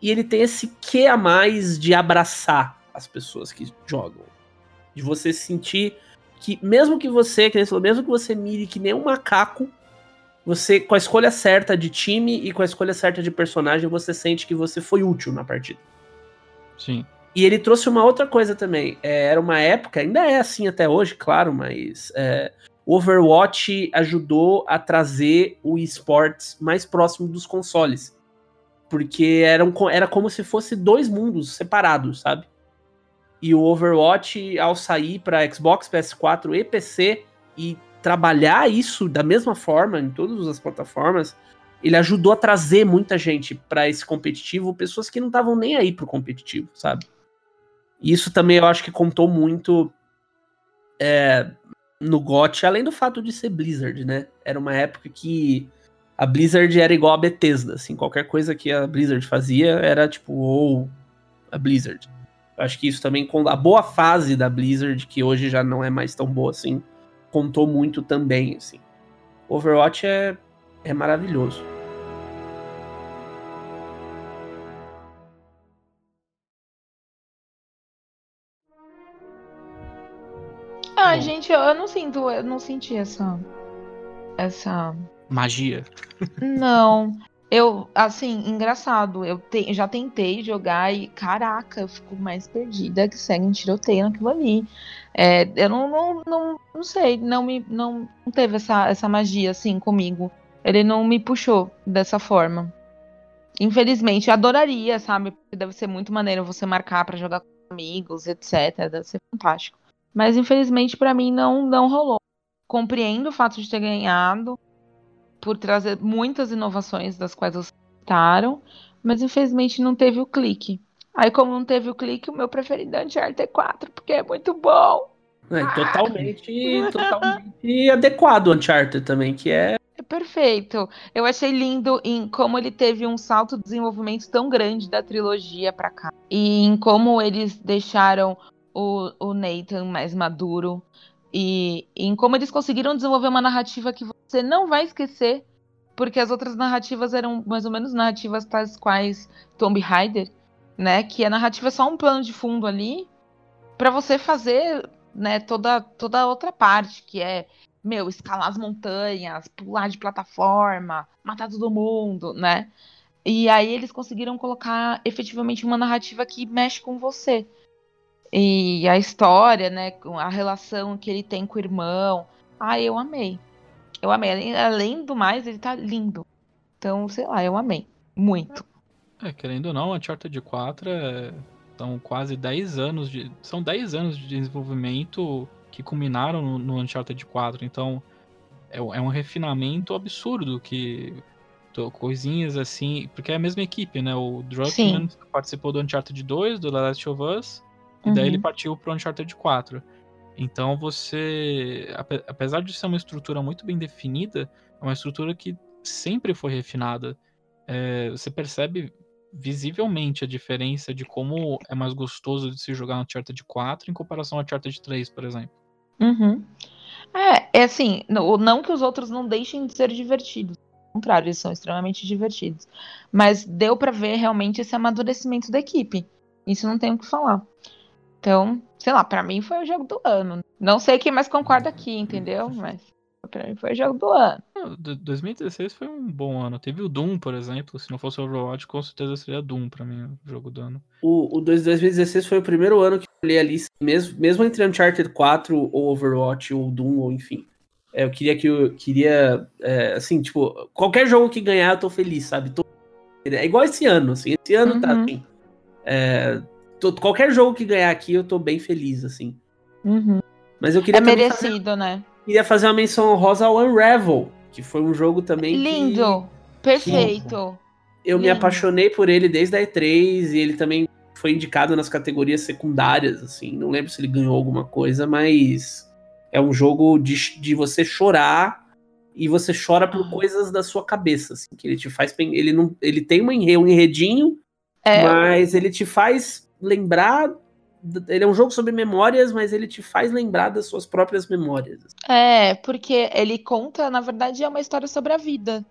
E ele tem esse quê a mais de abraçar as pessoas que jogam. De você sentir que, mesmo que você, que falou, mesmo que você mire que nem um macaco, você, com a escolha certa de time e com a escolha certa de personagem, você sente que você foi útil na partida. Sim. E ele trouxe uma outra coisa também. É, era uma época, ainda é assim até hoje, claro, mas é, o Overwatch ajudou a trazer o esportes mais próximo dos consoles. Porque era, um, era como se fosse dois mundos separados, sabe? E o Overwatch, ao sair para Xbox, PS4 e PC e trabalhar isso da mesma forma em todas as plataformas, ele ajudou a trazer muita gente para esse competitivo, pessoas que não estavam nem aí pro competitivo, sabe? Isso também eu acho que contou muito é, no GOT, além do fato de ser Blizzard, né? Era uma época que a Blizzard era igual a Bethesda, assim, qualquer coisa que a Blizzard fazia era tipo, ou a Blizzard. Acho que isso também, a boa fase da Blizzard, que hoje já não é mais tão boa assim, contou muito também, assim. Overwatch é, é maravilhoso. Ah, gente, eu não sinto, eu não senti essa essa magia. Não. Eu, assim, engraçado, eu te, já tentei jogar e, caraca, eu fico mais perdida que segue um tiroteio naquilo ali. É, eu não, não, não, não sei, não me não, teve essa, essa magia assim comigo. Ele não me puxou dessa forma. Infelizmente, adoraria, sabe? Porque deve ser muito maneiro você marcar para jogar com amigos, etc. Deve ser fantástico. Mas infelizmente para mim não não rolou. Compreendo o fato de ter ganhado, por trazer muitas inovações das quais vocês citaram, mas infelizmente não teve o clique. Aí, como não teve o clique, o meu preferido é Uncharted 4, porque é muito bom. É, totalmente, totalmente adequado o Uncharted também, que é. É perfeito. Eu achei lindo em como ele teve um salto de desenvolvimento tão grande da trilogia para cá. E em como eles deixaram o, o Nathan mais maduro, e, em como eles conseguiram desenvolver uma narrativa que você não vai esquecer, porque as outras narrativas eram mais ou menos narrativas tais quais Tomb Raider, né? Que a narrativa é só um plano de fundo ali para você fazer, né, toda toda a outra parte, que é meu, escalar as montanhas, pular de plataforma, matar todo mundo, né? E aí eles conseguiram colocar efetivamente uma narrativa que mexe com você. E a história, né? A relação que ele tem com o irmão. Ah, eu amei. Eu amei. Além do mais, ele tá lindo. Então, sei lá, eu amei. Muito. É, querendo ou não, a Uncharted 4 é... são quase 10 anos de. São 10 anos de desenvolvimento que culminaram no, no Uncharted 4. Então, é, é um refinamento absurdo que coisinhas assim, porque é a mesma equipe, né? O Druckmann participou do Uncharted 2, do The Last of Us, uhum. e daí ele uhum. partiu pro Uncharted 4. Então você, apesar de ser uma estrutura muito bem definida, é uma estrutura que sempre foi refinada. É, você percebe visivelmente a diferença de como é mais gostoso de se jogar no Uncharted 4 em comparação ao Uncharted 3, por exemplo. Uhum. É, é assim, não, não que os outros não deixem de ser divertidos contrário, eles são extremamente divertidos. Mas deu para ver realmente esse amadurecimento da equipe. Isso não tem o que falar. Então, sei lá, para mim foi o jogo do ano. Não sei quem mais concorda aqui, entendeu? Mas pra mim foi o jogo do ano. 2016 foi um bom ano. Teve o Doom, por exemplo. Se não fosse o Overwatch, com certeza seria Doom pra mim, o jogo do ano. O, o 2016 foi o primeiro ano que eu olhei ali, mesmo, mesmo entre Uncharted 4 ou Overwatch ou Doom, ou enfim. É, eu queria que eu queria, é, assim, tipo, qualquer jogo que ganhar eu tô feliz, sabe? Tô, é igual esse ano, assim. Esse ano tá, uhum. tá assim. É, tô, qualquer jogo que ganhar aqui eu tô bem feliz, assim. Uhum. Mas eu queria. É merecido, fazer, né? Queria fazer uma menção honrosa ao Unravel, que foi um jogo também. Lindo! Que, Perfeito! Que eu Lindo. me apaixonei por ele desde a E3 e ele também foi indicado nas categorias secundárias, assim. Não lembro se ele ganhou alguma coisa, mas é um jogo de, de você chorar e você chora por ah. coisas da sua cabeça, assim, que ele te faz ele não ele tem um enredinho, é. mas ele te faz lembrar ele é um jogo sobre memórias, mas ele te faz lembrar das suas próprias memórias. É, porque ele conta, na verdade, é uma história sobre a vida.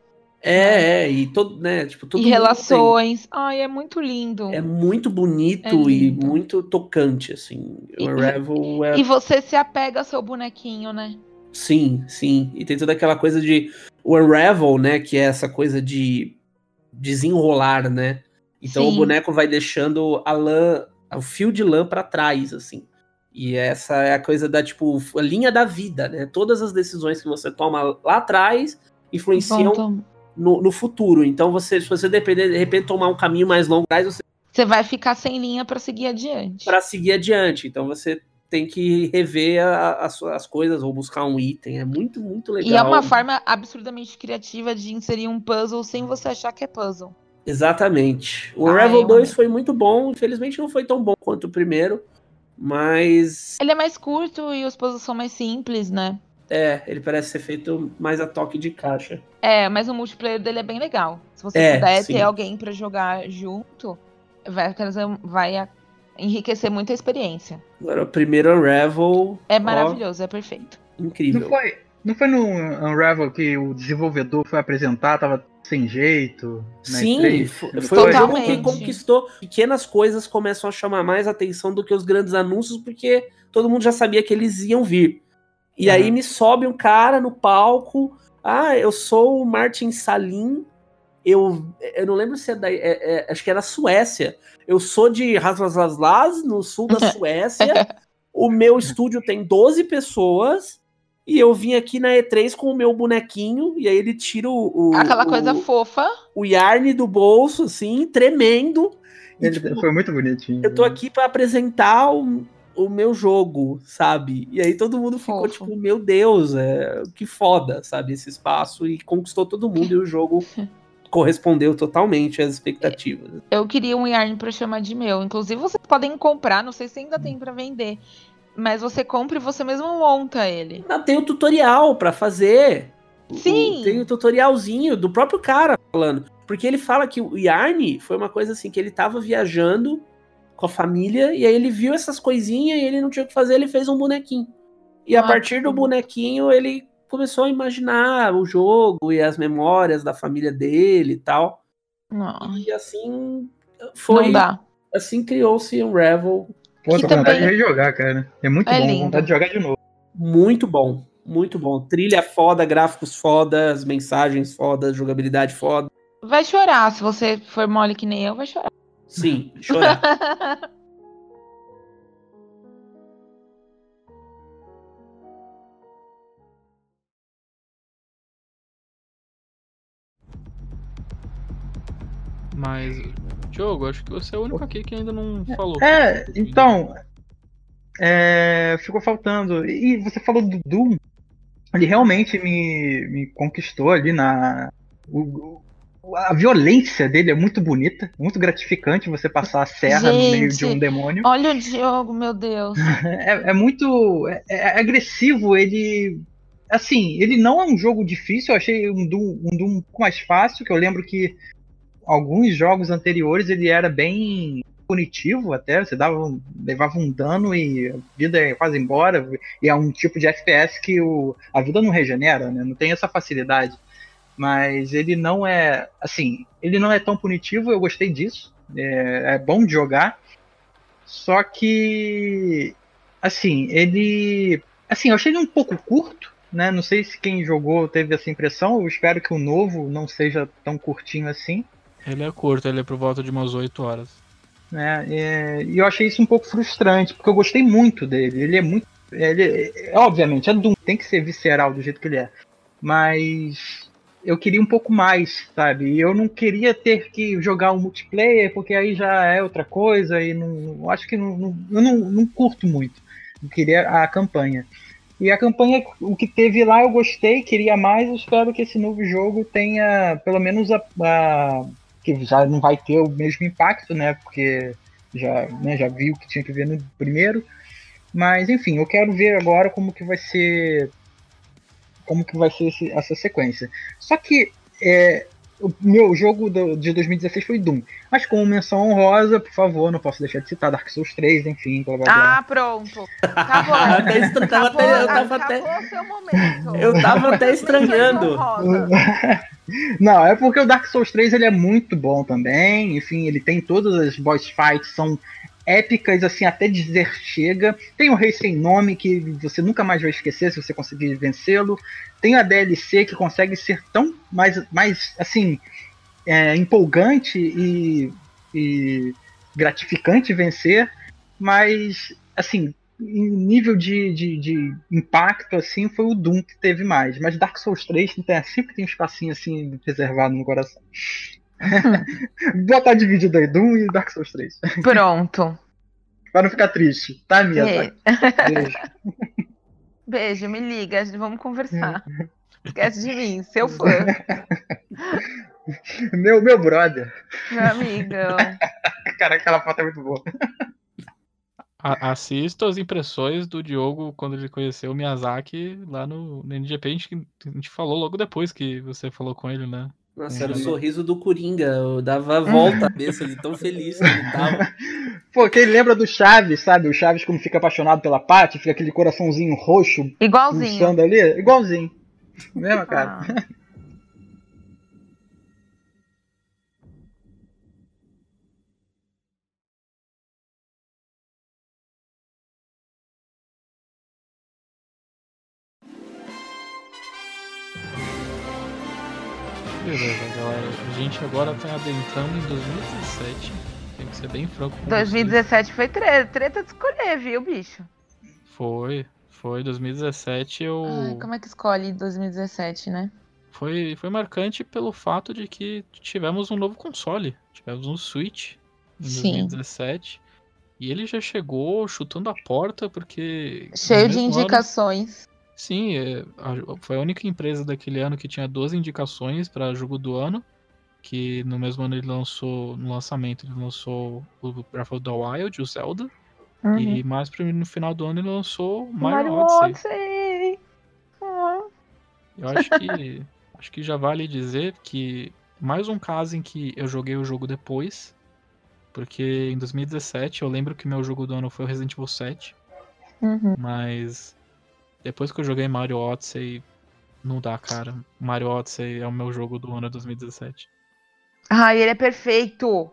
É, né? é, e todo, né, tipo, todo E relações. Tem. Ai, é muito lindo. É muito bonito é e muito tocante, assim. E, o Revel é... e você se apega ao seu bonequinho, né? Sim, sim. E tem toda aquela coisa de o Unravel, né, que é essa coisa de desenrolar, né? Então sim. o boneco vai deixando a lã, o fio de lã para trás, assim. E essa é a coisa da, tipo, a linha da vida, né? Todas as decisões que você toma lá atrás influenciam no, no futuro. Então, você, se você depender, de repente, tomar um caminho mais longo, você. Você vai ficar sem linha para seguir adiante. Para seguir adiante. Então, você tem que rever a, a, as coisas ou buscar um item. É muito, muito legal. E é uma forma absurdamente criativa de inserir um puzzle sem você achar que é puzzle. Exatamente. O Ai, Revel 2 foi muito bom, infelizmente não foi tão bom quanto o primeiro, mas. Ele é mais curto e os puzzles são mais simples, né? É, ele parece ser feito mais a toque de caixa. É, mas o multiplayer dele é bem legal. Se você é, puder sim. ter alguém para jogar junto, vai, vai enriquecer muito a experiência. Agora, o primeiro Unravel. É maravilhoso, ó, é perfeito. Incrível. Não foi, não foi no Unravel que o desenvolvedor foi apresentar, tava sem jeito. Né? Sim, foi, foi um jogo que conquistou. Pequenas coisas começam a chamar mais atenção do que os grandes anúncios, porque todo mundo já sabia que eles iam vir. E uhum. aí me sobe um cara no palco. Ah, eu sou o Martin Salim. Eu, eu não lembro se é da. É, é, acho que era Suécia. Eu sou de Raslaslas, no sul da Suécia. o meu estúdio tem 12 pessoas. E eu vim aqui na E3 com o meu bonequinho. E aí ele tira o. o Aquela o, coisa fofa. O Yarn do bolso, assim, tremendo. E, tipo, foi muito bonitinho. Eu tô aqui para apresentar o, o meu jogo, sabe? E aí todo mundo ficou Fofo. tipo, meu Deus, é, que foda, sabe? Esse espaço e conquistou todo mundo e o jogo correspondeu totalmente às expectativas. Eu queria um Yarn para chamar de meu. Inclusive, vocês podem comprar, não sei se ainda tem para vender. Mas você compra e você mesmo monta ele. Não, tem o tutorial para fazer. Sim. O, tem o tutorialzinho do próprio cara falando. Porque ele fala que o Yarn foi uma coisa assim, que ele tava viajando com a família, e aí ele viu essas coisinhas e ele não tinha o que fazer, ele fez um bonequinho. E a partir do bonequinho, ele começou a imaginar o jogo e as memórias da família dele e tal. Não. E assim foi. Não dá. Assim criou-se um Revel. Pô, tô com também... vontade de jogar, cara. É muito é bom, lindo. vontade de jogar de novo. Muito bom, muito bom. Trilha foda, gráficos foda, mensagens foda, jogabilidade foda. Vai chorar, se você for mole que nem eu, vai chorar. Sim, chorar. Mas Diogo, acho que você é o único aqui que ainda não falou. É, então. É, ficou faltando. E você falou do Doom. Ele realmente me, me conquistou ali na. O, a violência dele é muito bonita, muito gratificante você passar a serra Gente, no meio de um demônio. Olha o Diogo, meu Deus. é, é, muito é, é, agressivo, ele assim, ele não é um jogo difícil, eu achei um Doom, um Doom um pouco mais fácil, que eu lembro que alguns jogos anteriores ele era bem punitivo até, você dava, levava um dano e a vida é quase embora, e é um tipo de FPS que o, a vida não regenera, né? não tem essa facilidade mas ele não é assim, ele não é tão punitivo, eu gostei disso, é, é bom de jogar, só que assim, ele assim, eu achei ele um pouco curto, né? Não sei se quem jogou teve essa impressão, eu espero que o novo não seja tão curtinho assim. Ele é curto, ele é por volta de umas 8 horas. É, é, e eu achei isso um pouco frustrante, porque eu gostei muito dele. Ele é muito. Ele, obviamente, é Doom, tem que ser visceral do jeito que ele é. Mas eu queria um pouco mais, sabe? Eu não queria ter que jogar um multiplayer, porque aí já é outra coisa, e não. Acho que não, não, eu não, não curto muito. Eu queria a campanha. E a campanha, o que teve lá, eu gostei, queria mais. Eu espero que esse novo jogo tenha pelo menos a, a que já não vai ter o mesmo impacto, né? Porque já, né, já vi o que tinha que ver no primeiro. Mas enfim, eu quero ver agora como que vai ser como que vai ser esse, essa sequência. Só que é, o meu jogo do, de 2016 foi Doom. Mas como menção honrosa, por favor, não posso deixar de citar Dark Souls 3, enfim, blá blá blá. Ah, pronto. Acabou. até acabou, até, eu tava até, seu momento. Eu tava até estranhando. não, é porque o Dark Souls 3 ele é muito bom também. Enfim, ele tem todas as boss fights, são épicas, assim, até dizer chega. Tem o Rei Sem Nome, que você nunca mais vai esquecer se você conseguir vencê-lo. Tem a DLC, que consegue ser tão mais, mais assim, é, empolgante e, e gratificante vencer. Mas, assim, em nível de, de, de, impacto, assim, foi o Doom que teve mais. Mas Dark Souls 3 tem, sempre tem um espacinho, assim, reservado no coração. Botar dividido aí, Doom e Dark Souls 3. Pronto. Pra não ficar triste, tá, Mia? É. Beijo. Beijo, me liga, vamos conversar. Esquece de mim, seu fã. Meu, meu brother. Meu amigo. Caraca, aquela foto é muito boa. Assista as impressões do Diogo quando ele conheceu o Miyazaki lá no, no NGP. A gente, a gente falou logo depois que você falou com ele, né? Nossa, era o sorriso do Coringa. Eu dava a volta a cabeça de tão feliz que ele tava. Pô, quem lembra do Chaves, sabe? O Chaves, quando fica apaixonado pela Paty, fica aquele coraçãozinho roxo. Igualzinho. ali. Igualzinho. Mesma cara. Ah. Beleza, galera. A gente agora tá adentrando em 2017. Tem que ser bem franco com 2017 vocês. foi treta, treta de escolher, viu, bicho? Foi, foi. 2017 eu. Ai, como é que escolhe 2017, né? Foi, foi marcante pelo fato de que tivemos um novo console. Tivemos um Switch em Sim. 2017. E ele já chegou chutando a porta, porque. Cheio de indicações. Ano, Sim, é, foi a única empresa daquele ano que tinha duas indicações para jogo do ano. Que no mesmo ano ele lançou, no lançamento, ele lançou o Breath of the Wild, o Zelda. Uhum. E mais pra mim, no final do ano ele lançou Mario, Mario Odyssey. Odyssey. Eu acho que acho que já vale dizer que mais um caso em que eu joguei o jogo depois. Porque em 2017 eu lembro que meu jogo do ano foi o Resident Evil 7. Uhum. Mas depois que eu joguei Mario Odyssey, não dá, cara. Mario Odyssey é o meu jogo do ano 2017. Ai, ele é perfeito!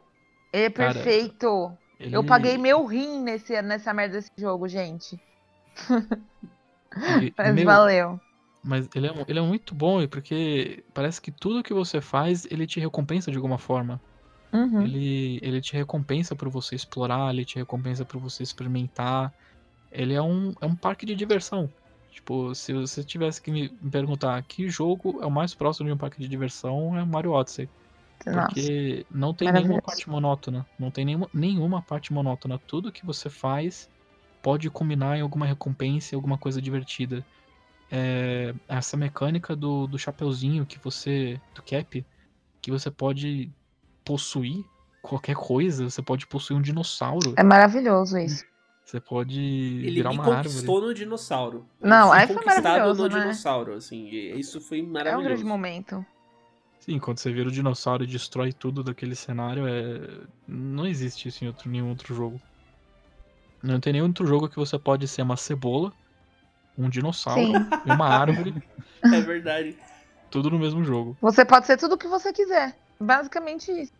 Ele é cara, perfeito! Ele... Eu paguei meu rim nesse, nessa merda desse jogo, gente. E, mas meu, valeu. Mas ele é, ele é muito bom, porque parece que tudo que você faz, ele te recompensa de alguma forma. Uhum. Ele, ele te recompensa por você explorar, ele te recompensa por você experimentar. Ele é um, é um parque de diversão. Tipo, se você tivesse que me perguntar que jogo é o mais próximo de um parque de diversão, é Mario Odyssey. Porque Nossa. não tem nenhuma parte monótona. Não tem nenhuma, nenhuma parte monótona. Tudo que você faz pode combinar em alguma recompensa, em alguma coisa divertida. É, essa mecânica do, do chapeuzinho que você. do cap, que você pode possuir qualquer coisa. Você pode possuir um dinossauro. É maravilhoso isso. Você pode Ele virar uma conquistou árvore. no dinossauro. Não, aí foi maravilhoso, no né? dinossauro, assim. Isso foi maravilhoso. É um grande momento. Sim, quando você vira o dinossauro e destrói tudo daquele cenário, é... não existe isso em outro, nenhum outro jogo. Não tem nenhum outro jogo que você pode ser uma cebola, um dinossauro Sim. e uma árvore. É verdade. Tudo no mesmo jogo. Você pode ser tudo o que você quiser. Basicamente isso.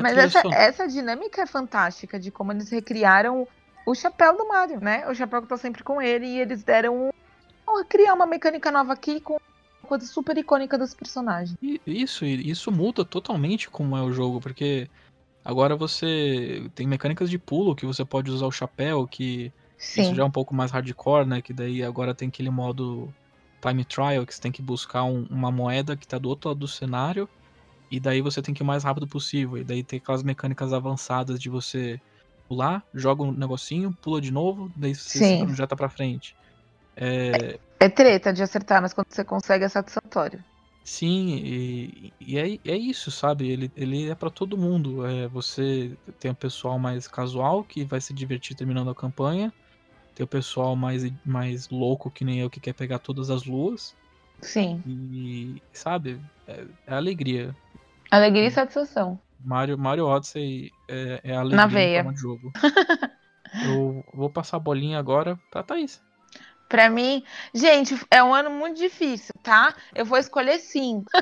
Mas essa, essa dinâmica é fantástica de como eles recriaram o chapéu do Mario, né? O chapéu que tá sempre com ele e eles deram um... criar uma mecânica nova aqui com coisa super icônica dos personagens. Isso, isso muda totalmente como é o jogo, porque agora você tem mecânicas de pulo que você pode usar o chapéu, que Sim. isso já é um pouco mais hardcore, né? Que daí agora tem aquele modo time trial, que você tem que buscar um, uma moeda que tá do outro lado do cenário, e daí você tem que ir o mais rápido possível. E daí tem aquelas mecânicas avançadas de você pular, joga um negocinho, pula de novo, daí você já tá pra frente. É... é treta de acertar, mas quando você consegue é satisfatório. Sim, e, e é, é isso, sabe? Ele, ele é para todo mundo. É, você tem o pessoal mais casual que vai se divertir terminando a campanha. Tem o pessoal mais, mais louco que nem eu que quer pegar todas as luas. Sim. E, sabe? É, é alegria. Alegria e satisfação. Mario, Mario Odyssey é, é Na veia. de jogo. eu vou passar a bolinha agora pra Thaís. Pra mim, gente, é um ano muito difícil, tá? Eu vou escolher cinco.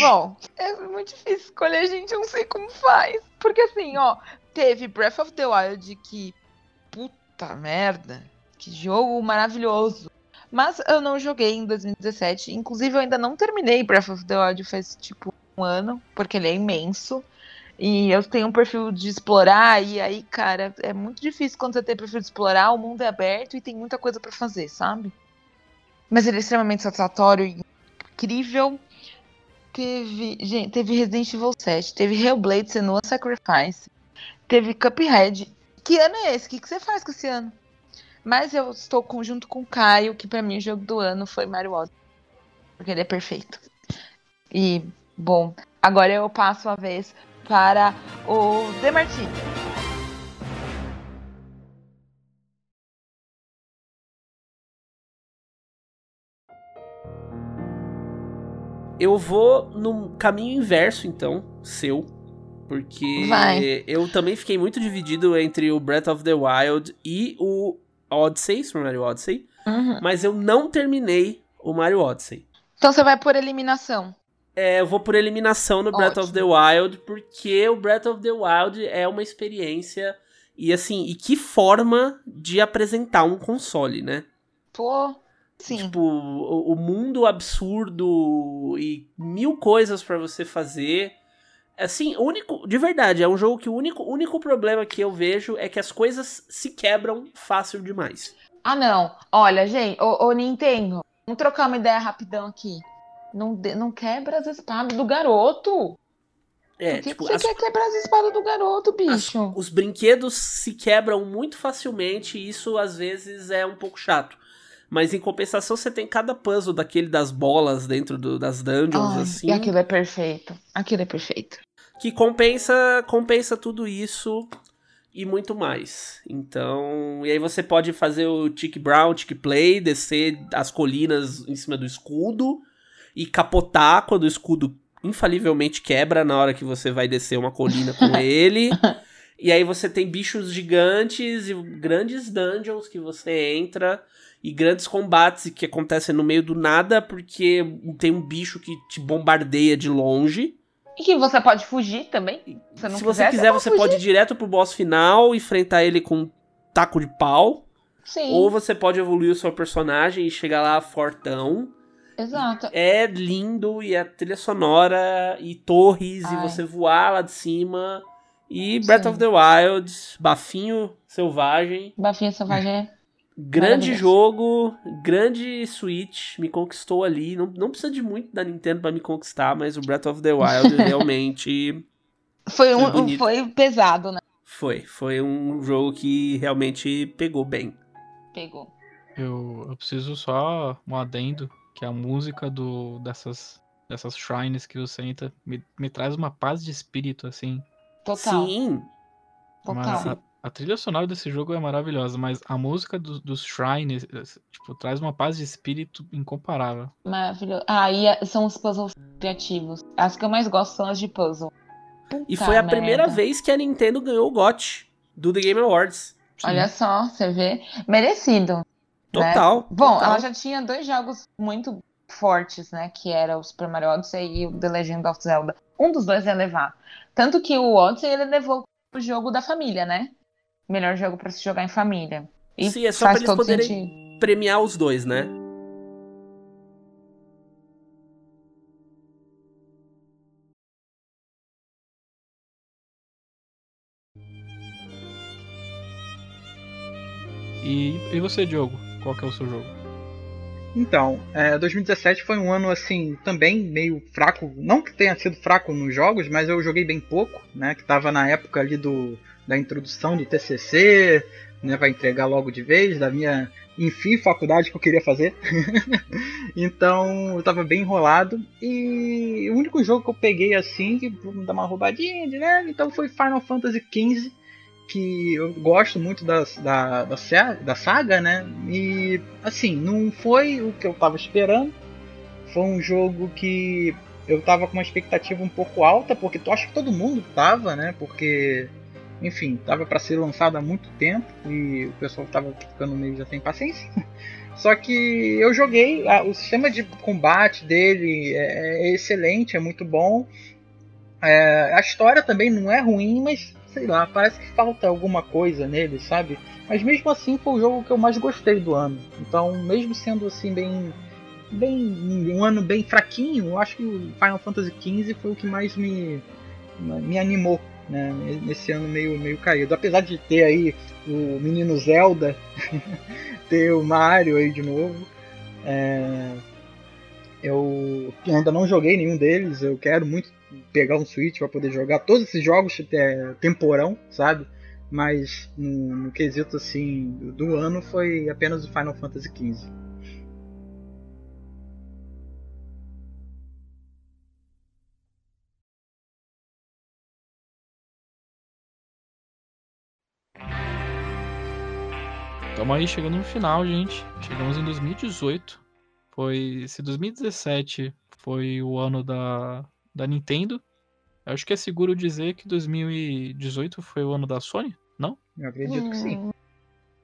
Bom, é muito difícil escolher, gente. Eu não sei como faz. Porque assim, ó, teve Breath of the Wild que. Puta merda. Que jogo maravilhoso. Mas eu não joguei em 2017. Inclusive, eu ainda não terminei Breath of the Wild faz tipo um ano, porque ele é imenso. E eu tenho um perfil de explorar, e aí, cara, é muito difícil quando você tem perfil de explorar, o mundo é aberto e tem muita coisa para fazer, sabe? Mas ele é extremamente satisfatório e incrível. Teve, gente, teve Resident Evil 7, teve Hellblade Senua Sacrifice, teve Cuphead. Que ano é esse? O que, que você faz com esse ano? Mas eu estou junto com o Caio, que para mim o jogo do ano foi Mario Odyssey. Porque ele é perfeito. E, bom, agora eu passo a vez para o Demartini. Eu vou no caminho inverso, então, seu. Porque Vai. eu também fiquei muito dividido entre o Breath of the Wild e o Odyssey, Super Mario Odyssey. Uhum. Mas eu não terminei o Mario Odyssey. Então você vai por eliminação. É, eu vou por eliminação no Ótimo. Breath of the Wild, porque o Breath of the Wild é uma experiência. E assim, e que forma de apresentar um console, né? Pô, sim. Tipo, o, o mundo absurdo e mil coisas para você fazer. Assim, único, de verdade, é um jogo que o único, único problema que eu vejo é que as coisas se quebram fácil demais. Ah, não. Olha, gente, ô, ô Nintendo, vamos trocar uma ideia rapidão aqui. Não, não quebra as espadas do garoto. É, Por que, tipo, que você as... quer quebrar as espadas do garoto, bicho? As, os brinquedos se quebram muito facilmente e isso às vezes é um pouco chato. Mas em compensação, você tem cada puzzle daquele das bolas dentro do, das dungeons, Ai, assim. E aquilo é perfeito. Aquilo é perfeito. Que compensa, compensa tudo isso e muito mais. Então, e aí você pode fazer o Tick Brown, Tick Play, descer as colinas em cima do escudo e capotar quando o escudo infalivelmente quebra na hora que você vai descer uma colina com ele. E aí você tem bichos gigantes e grandes dungeons que você entra e grandes combates que acontecem no meio do nada porque tem um bicho que te bombardeia de longe. E que você pode fugir também. Se quiser, você quiser, você, você pode ir direto pro boss final, enfrentar ele com um taco de pau. Sim. Ou você pode evoluir o seu personagem e chegar lá fortão Exato. É lindo e a trilha sonora e torres Ai. e você voar lá de cima. E Breath Sim. of the Wild, bafinho selvagem. Bafinho selvagem é Grande jogo, grande Switch, me conquistou ali. Não, não precisa de muito da Nintendo para me conquistar, mas o Breath of the Wild realmente. Foi, um, foi pesado, né? Foi, foi um jogo que realmente pegou bem. Pegou. Eu, eu preciso só um adendo, que a música do, dessas, dessas shrines que você entra me, me traz uma paz de espírito, assim. Total. Sim. Total. Mas a, trilha sonora desse jogo é maravilhosa, mas a música do, dos shrines, tipo, traz uma paz de espírito incomparável. Maravilhoso. Ah, e são os puzzles criativos. As que eu mais gosto são as de puzzle. Puta e foi a merda. primeira vez que a Nintendo ganhou o GOT do The Game Awards. Sim. Olha só, você vê. Merecido. Total. Né? Bom, total. ela já tinha dois jogos muito fortes, né? Que era o Super Mario Odyssey e o The Legend of Zelda. Um dos dois ia levar. Tanto que o Odyssey ele levou o jogo da família, né? Melhor jogo para se jogar em família. E Sim, é só pra eles poderem sentido. premiar os dois, né? E, e você, Diogo? Qual que é o seu jogo? Então, é, 2017 foi um ano assim também meio fraco, não que tenha sido fraco nos jogos, mas eu joguei bem pouco, né? Que tava na época ali do da introdução do TCC, né? Vai entregar logo de vez da minha enfim faculdade que eu queria fazer. então eu tava bem enrolado e o único jogo que eu peguei assim que dar uma roubadinha de né? Então foi Final Fantasy XV que eu gosto muito da, da, da, da, saga, né? E assim, não foi o que eu tava esperando. Foi um jogo que eu tava com uma expectativa um pouco alta, porque eu acho que todo mundo tava, né? Porque, enfim, tava para ser lançado há muito tempo e o pessoal tava ficando meio já sem paciência. Só que eu joguei, o sistema de combate dele é, é excelente, é muito bom. É, a história também não é ruim, mas sei lá, parece que falta alguma coisa nele, sabe? Mas mesmo assim foi o jogo que eu mais gostei do ano. Então, mesmo sendo assim bem bem um ano bem fraquinho, eu acho que o Final Fantasy XV foi o que mais me me animou, né, nesse ano meio meio caído. Apesar de ter aí o menino Zelda, ter o Mario aí de novo, é... eu ainda não joguei nenhum deles, eu quero muito pegar um Switch para poder jogar todos esses jogos é, temporão, sabe? Mas no, no quesito assim do, ano foi apenas o Final Fantasy XV. Estamos aí chegando no final, gente. Chegamos em 2018. Foi. Se 2017 foi o ano da, da Nintendo. Eu acho que é seguro dizer que 2018 foi o ano da Sony, não? Eu acredito hum, que sim. Hum,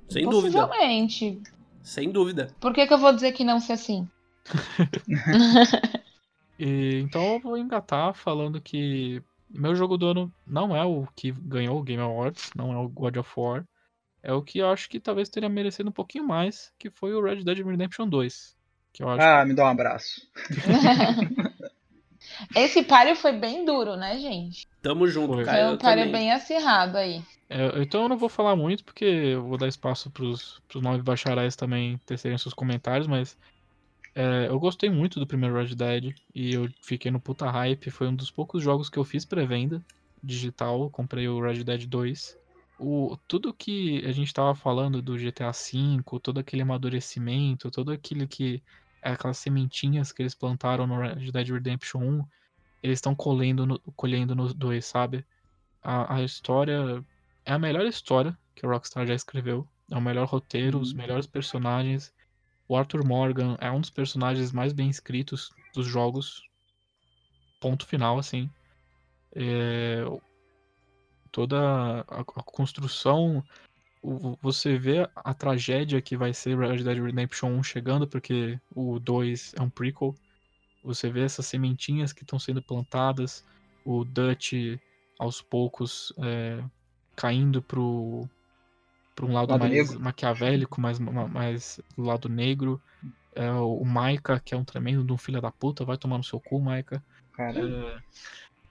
Sem dúvida. Possivelmente. Sem dúvida. Por que, que eu vou dizer que não se assim? e, então eu vou engatar falando que meu jogo do ano não é o que ganhou o Game Awards, não é o God of War. É o que eu acho que talvez teria merecido um pouquinho mais, que foi o Red Dead Redemption 2. Que eu acho ah, que... me dá um abraço. Esse páreo foi bem duro, né, gente? Tamo junto, foi. cara. Foi um páreo bem acirrado aí. É, então eu não vou falar muito, porque eu vou dar espaço pros, pros nove bacharéis também tecerem seus comentários, mas é, eu gostei muito do primeiro Red Dead e eu fiquei no puta hype. Foi um dos poucos jogos que eu fiz pré-venda digital. Comprei o Red Dead 2. O, tudo que a gente tava falando do GTA V, todo aquele amadurecimento, todo aquilo que aquelas sementinhas que eles plantaram no Red Dead Redemption 1, eles estão colhendo, no, colhendo nos dois, sabe? A, a, história é a melhor história que a Rockstar já escreveu. É o melhor roteiro, os uhum. melhores personagens. O Arthur Morgan é um dos personagens mais bem escritos dos jogos. Ponto final, assim. É, toda a, a construção você vê a tragédia que vai ser Red Dead Redemption 1 chegando, porque o 2 é um prequel. Você vê essas sementinhas que estão sendo plantadas, o Dutch aos poucos é, caindo pro, pro um lado, lado mais negro. maquiavélico, mais, mais do lado negro. É, o Maika, que é um tremendo de um filho da puta, vai tomar no seu cu, Maika. Caramba. É,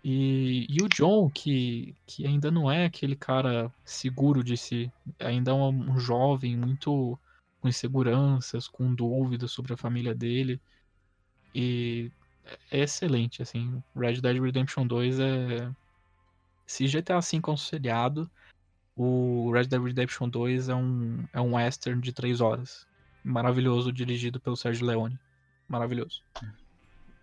e, e o John, que, que ainda não é aquele cara seguro de si, ainda é um, jovem muito com inseguranças, com dúvidas sobre a família dele. E é excelente, assim. Red Dead Redemption 2 é. Se GTA V é seriado, o Red Dead Redemption 2 é um, é um western de 3 horas. Maravilhoso, dirigido pelo Sérgio Leone. Maravilhoso.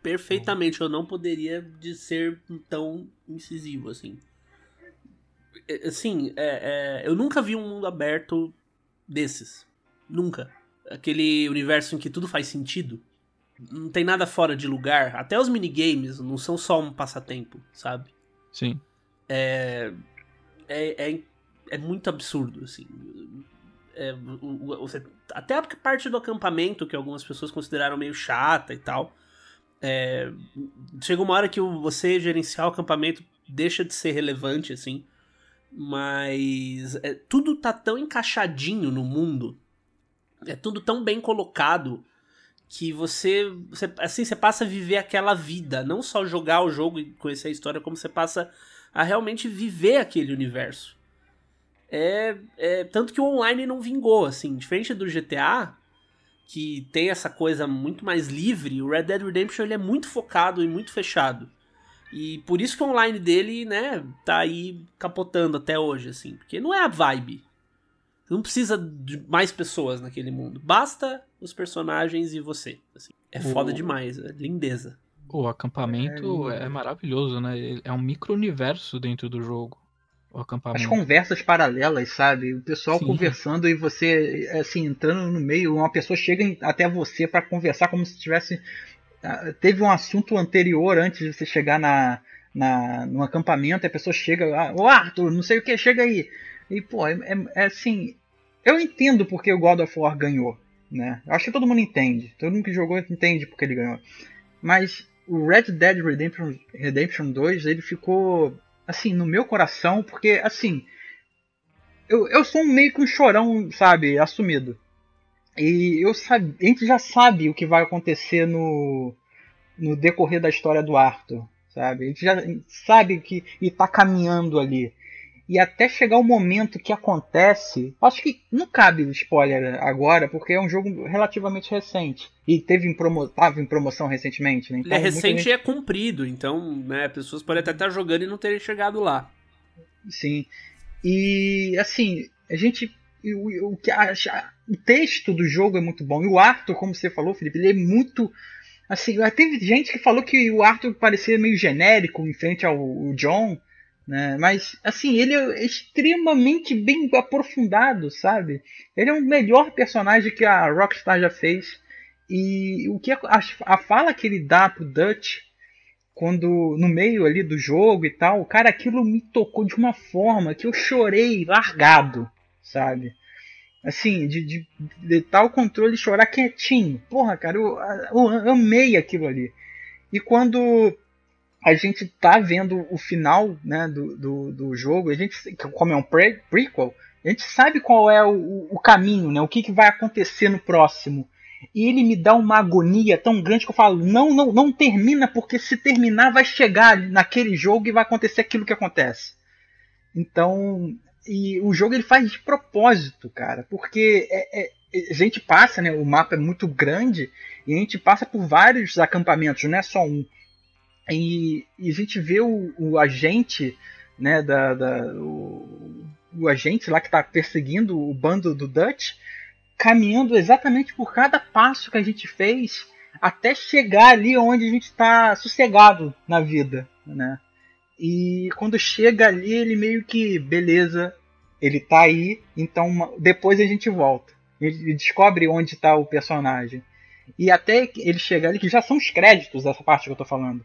Perfeitamente, eu não poderia de ser tão incisivo assim. Assim, é, é, eu nunca vi um mundo aberto desses. Nunca. Aquele universo em que tudo faz sentido. Não tem nada fora de lugar. Até os minigames não são só um passatempo, sabe? Sim. É. É, é, é muito absurdo, assim. É, o, o, até a parte do acampamento, que algumas pessoas consideraram meio chata e tal. É, chega uma hora que você gerenciar o acampamento deixa de ser relevante, assim. Mas é, tudo tá tão encaixadinho no mundo. É tudo tão bem colocado que você, você assim você passa a viver aquela vida, não só jogar o jogo e conhecer a história, como você passa a realmente viver aquele universo. É, é tanto que o online não vingou, assim, diferente do GTA, que tem essa coisa muito mais livre, o Red Dead Redemption ele é muito focado e muito fechado. E por isso que o online dele, né, tá aí capotando até hoje, assim. Porque não é a vibe. Você não precisa de mais pessoas naquele mundo. Basta os personagens e você. Assim. É o... foda demais, é lindeza. O acampamento é, é maravilhoso, né? É um micro-universo dentro do jogo. O acampamento. As conversas paralelas, sabe? O pessoal Sim. conversando e você, assim, entrando no meio, uma pessoa chega até você para conversar como se tivesse ah, teve um assunto anterior antes de você chegar na, na, no acampamento, a pessoa chega, ah, ô Arthur, não sei o que, chega aí. E, pô, é, é, é, assim. Eu entendo porque o God of War ganhou, né? Eu acho que todo mundo entende. Todo mundo que jogou entende porque ele ganhou. Mas o Red Dead Redemption, Redemption 2, ele ficou, assim, no meu coração, porque, assim. Eu, eu sou meio que um chorão, sabe? Assumido. E eu sabe, a gente já sabe o que vai acontecer no, no decorrer da história do Arthur, sabe? A gente já sabe que está caminhando ali. E até chegar o momento que acontece, acho que não cabe spoiler agora, porque é um jogo relativamente recente. E teve em, promo, tava em promoção recentemente, né? Então, Ele é recente gente... e é comprido, então, né, pessoas podem até estar jogando e não terem chegado lá. Sim. E assim, a gente o, o, o texto do jogo é muito bom. E o Arthur, como você falou, Felipe, ele é muito. Assim, teve gente que falou que o Arthur parecia meio genérico em frente ao John, né? Mas, assim, ele é extremamente bem aprofundado, sabe? Ele é o melhor personagem que a Rockstar já fez. E o que a, a fala que ele dá pro Dutch quando no meio ali do jogo e tal, cara, aquilo me tocou de uma forma que eu chorei largado, sabe? Assim, de, de, de tal controle chorar quietinho. Porra, cara, eu, eu, eu amei aquilo ali. E quando a gente tá vendo o final né, do, do, do, jogo, a gente, como é um pre prequel, a gente sabe qual é o, o caminho, né, o que, que vai acontecer no próximo. E ele me dá uma agonia tão grande que eu falo: não, não, não termina, porque se terminar vai chegar naquele jogo e vai acontecer aquilo que acontece. Então, e o jogo ele faz de propósito, cara, porque é, é, a gente passa, né? O mapa é muito grande e a gente passa por vários acampamentos, não é só um. E, e a gente vê o, o agente, né? Da, da o, o, agente lá que está perseguindo o bando do Dutch, caminhando exatamente por cada passo que a gente fez até chegar ali onde a gente está sossegado na vida, né? E quando chega ali, ele meio que, beleza, ele tá aí, então depois a gente volta. Ele descobre onde tá o personagem. E até ele chegar ali, que já são os créditos dessa parte que eu tô falando.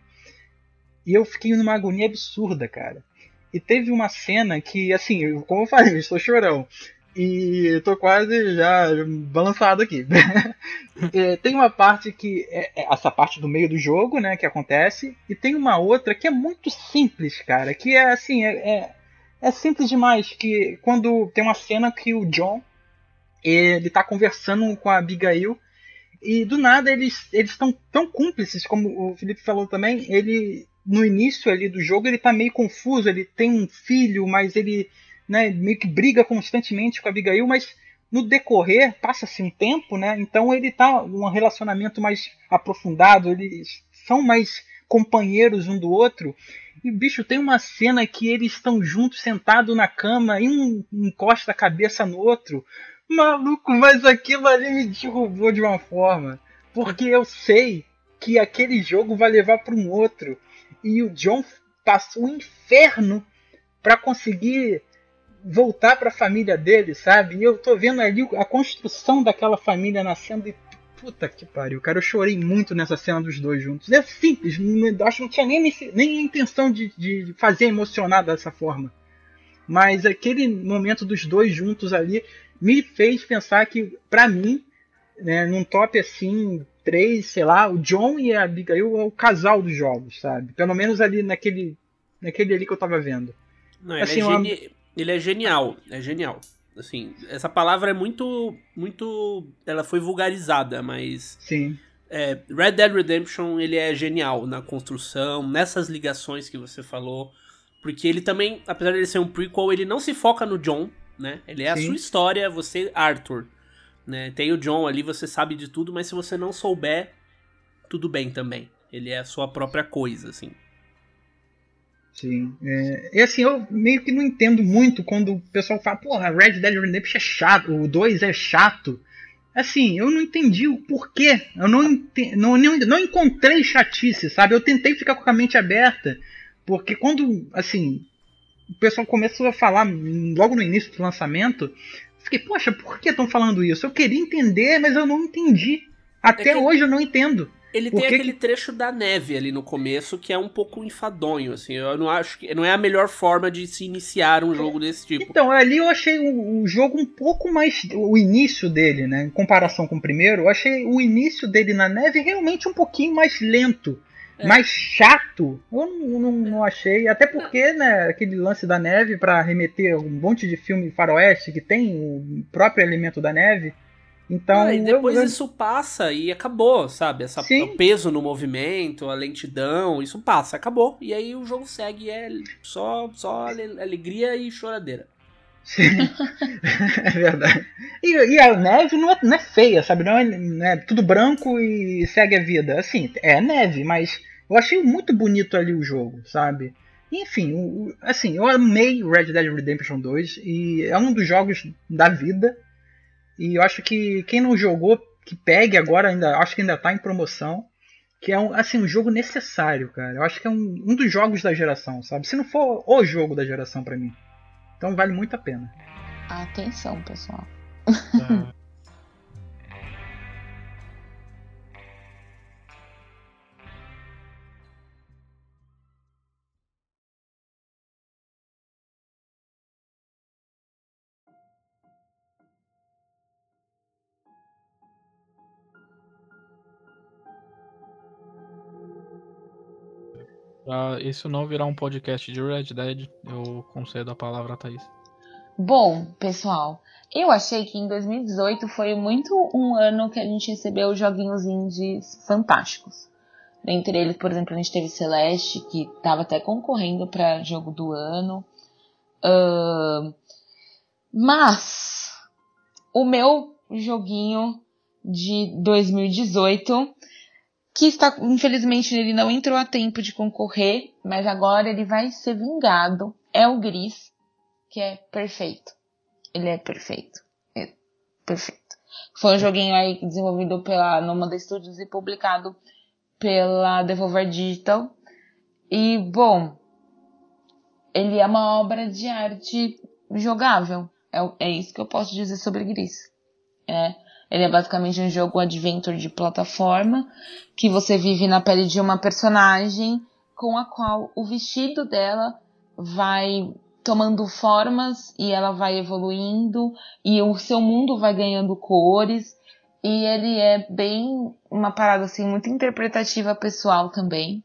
E eu fiquei numa agonia absurda, cara. E teve uma cena que, assim, como eu falei, eu estou chorão. E eu tô quase já balançado aqui. é, tem uma parte que. É, é, essa parte do meio do jogo, né? Que acontece. E tem uma outra que é muito simples, cara. Que é assim. É, é, é simples demais. Que quando tem uma cena que o John. Ele tá conversando com a Abigail. E do nada eles estão tão cúmplices, como o Felipe falou também. Ele. No início ali do jogo ele tá meio confuso. Ele tem um filho, mas ele né, meio que briga constantemente com a Abigail, mas no decorrer, passa-se um tempo, né? Então ele tá um relacionamento mais aprofundado, eles são mais companheiros um do outro. E, bicho, tem uma cena que eles estão juntos, sentados na cama, e um encosta a cabeça no outro. Maluco, mas aquilo ali me derrubou de uma forma. Porque eu sei que aquele jogo vai levar para um outro. E o John passou um inferno para conseguir voltar para a família dele, sabe? E eu tô vendo ali a construção daquela família nascendo e puta que pariu, cara, eu chorei muito nessa cena dos dois juntos. É simples, acho que não tinha nem, nem a intenção de, de fazer emocionar dessa forma. Mas aquele momento dos dois juntos ali me fez pensar que, para mim, né, num top assim, três, sei lá, o John e a Abigail é o casal dos jogos, sabe? Pelo menos ali naquele, naquele ali que eu tava vendo. Não, assim, ele, é geni... ele é genial, é genial. Assim, essa palavra é muito, muito, ela foi vulgarizada, mas sim. É, Red Dead Redemption ele é genial na construção, nessas ligações que você falou, porque ele também, apesar de ele ser um prequel, ele não se foca no John, né? Ele é sim. a sua história, você Arthur, né? Tem o John ali, você sabe de tudo, mas se você não souber, tudo bem também. Ele é a sua própria coisa, assim. Sim. É, e assim, eu meio que não entendo muito quando o pessoal fala, porra, Red Dead Redemption é chato, o 2 é chato. Assim, eu não entendi o porquê. Eu não, entendi, não, não, não encontrei chatice, sabe? Eu tentei ficar com a mente aberta. Porque quando, assim, o pessoal começou a falar logo no início do lançamento, fiquei, poxa, por que estão falando isso? Eu queria entender, mas eu não entendi. Até é que... hoje eu não entendo. Ele tem aquele trecho da neve ali no começo que é um pouco enfadonho, assim. Eu não acho que não é a melhor forma de se iniciar um jogo desse tipo. Então, ali eu achei o, o, jogo um pouco mais. O início dele, né? Em comparação com o primeiro, eu achei o início dele na neve realmente um pouquinho mais lento. É. Mais chato, eu não, não, não, achei. Até porque, né, aquele lance da neve para remeter um monte de filme faroeste que tem o próprio elemento da neve. Então, ah, e depois eu... isso passa e acabou, sabe? Essa, o peso no movimento, a lentidão, isso passa, acabou. E aí o jogo segue, é só, só alegria e choradeira. É verdade. E, e, a neve não é, não é feia, sabe? Não é, não é, tudo branco e segue a vida. Assim, é neve, mas eu achei muito bonito ali o jogo, sabe? Enfim, o, assim, eu amei Red Dead Redemption 2 e é um dos jogos da vida e eu acho que quem não jogou, que pegue agora, ainda acho que ainda está em promoção. Que é um, assim, um jogo necessário, cara. Eu acho que é um, um dos jogos da geração, sabe? Se não for o jogo da geração para mim. Então vale muito a pena. Atenção, pessoal. É. Pra isso não virar um podcast de Red Dead, eu concedo a palavra a Thaís. Bom, pessoal, eu achei que em 2018 foi muito um ano que a gente recebeu joguinhos indies fantásticos. Dentre eles, por exemplo, a gente teve Celeste, que estava até concorrendo para jogo do ano. Uh, mas o meu joguinho de 2018 que está, infelizmente, ele não entrou a tempo de concorrer, mas agora ele vai ser vingado. É o Gris, que é perfeito. Ele é perfeito. É perfeito. Foi um joguinho aí desenvolvido pela Nomada Studios e publicado pela Devolver Digital. E, bom, ele é uma obra de arte jogável. É, é isso que eu posso dizer sobre Gris. É, ele é basicamente um jogo adventure de plataforma que você vive na pele de uma personagem com a qual o vestido dela vai tomando formas e ela vai evoluindo e o seu mundo vai ganhando cores e ele é bem uma parada assim muito interpretativa pessoal também.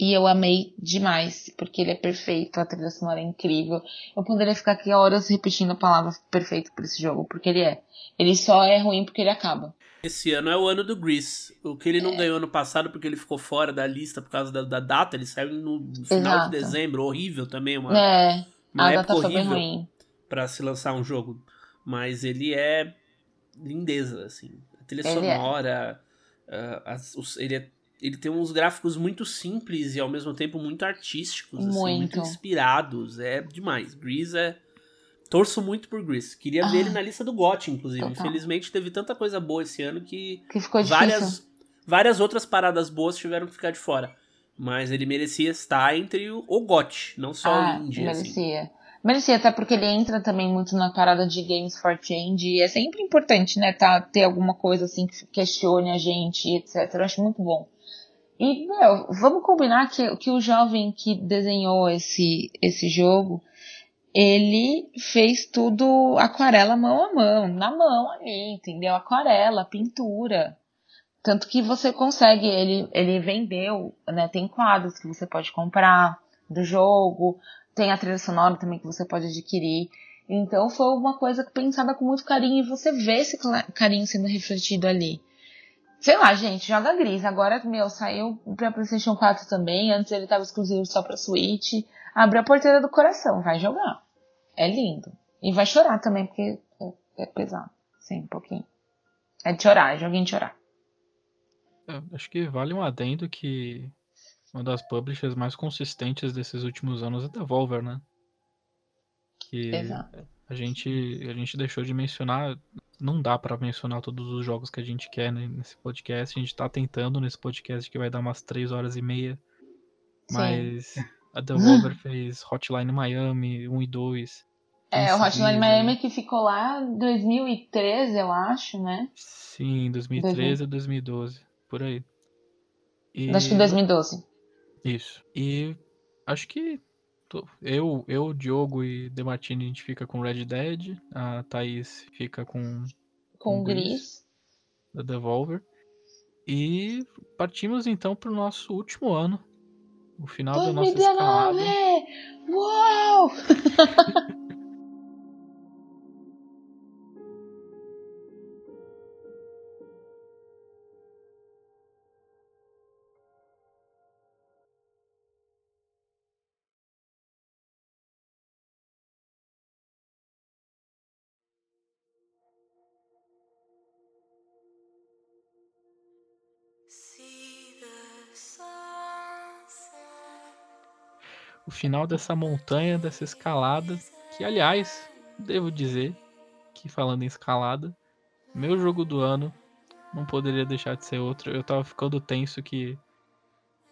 E eu amei demais, porque ele é perfeito, a trilha sonora é incrível. Eu poderia ficar aqui horas repetindo a palavra perfeito por esse jogo, porque ele é. Ele só é ruim porque ele acaba. Esse ano é o ano do Grease. O que ele não é. ganhou ano passado porque ele ficou fora da lista por causa da, da data, ele saiu no final Exato. de dezembro, horrível também, uma, é, uma a época data horrível ruim. pra se lançar um jogo. mas ele é lindeza, assim. A trilha ele é. sonora, é. uh, as, os, ele, é, ele tem uns gráficos muito simples e ao mesmo tempo muito artísticos, muito, assim, muito inspirados. É demais. Grease é. Torço muito por Grease. Queria ah, ver ele na lista do GOT, inclusive. Total. Infelizmente teve tanta coisa boa esse ano que, que ficou várias, difícil. várias outras paradas boas tiveram que ficar de fora. Mas ele merecia estar entre o, o GOT, não só ah, o Indie. Assim. Merecia. Assim. Merecia, até porque ele entra também muito na parada de Games for Change. E é sempre importante, né, tá, ter alguma coisa assim que questione a gente, etc. Eu acho muito bom. E, meu, vamos combinar que, que o jovem que desenhou esse, esse jogo, ele fez tudo aquarela mão a mão, na mão ali, entendeu? Aquarela, pintura. Tanto que você consegue, ele, ele vendeu, né? Tem quadros que você pode comprar do jogo, tem a trilha sonora também que você pode adquirir. Então foi uma coisa pensada com muito carinho e você vê esse carinho sendo refletido ali. Sei lá, gente, joga Gris. Agora, meu, saiu pra PlayStation 4 também. Antes ele tava exclusivo só pra Switch. Abre a porteira do coração, vai jogar. É lindo. E vai chorar também, porque é, é pesado. Sim, um pouquinho. É de chorar, é joguinho de chorar. É, acho que vale um adendo que uma das publishers mais consistentes desses últimos anos é Devolver, né? Que Exato. A gente a gente deixou de mencionar, não dá para mencionar todos os jogos que a gente quer né, nesse podcast. A gente tá tentando nesse podcast que vai dar umas 3 horas e meia. Sim. Mas a Devolver fez Hotline Miami 1 e 2. É, o Hotline Miami que ficou lá em 2013, eu acho, né? Sim, 2013 ou 2012, por aí. E... Acho que 2012. Isso. E acho que eu, eu, Diogo e Demartini a gente fica com Red Dead, a Thaís fica com. Com, com Gris, Gris. Da Devolver. E partimos então para o nosso último ano. O final 2019. da nossa escalada. Uau! o final dessa montanha, dessa escalada, que aliás, devo dizer que falando em escalada, meu jogo do ano não poderia deixar de ser outro. Eu tava ficando tenso que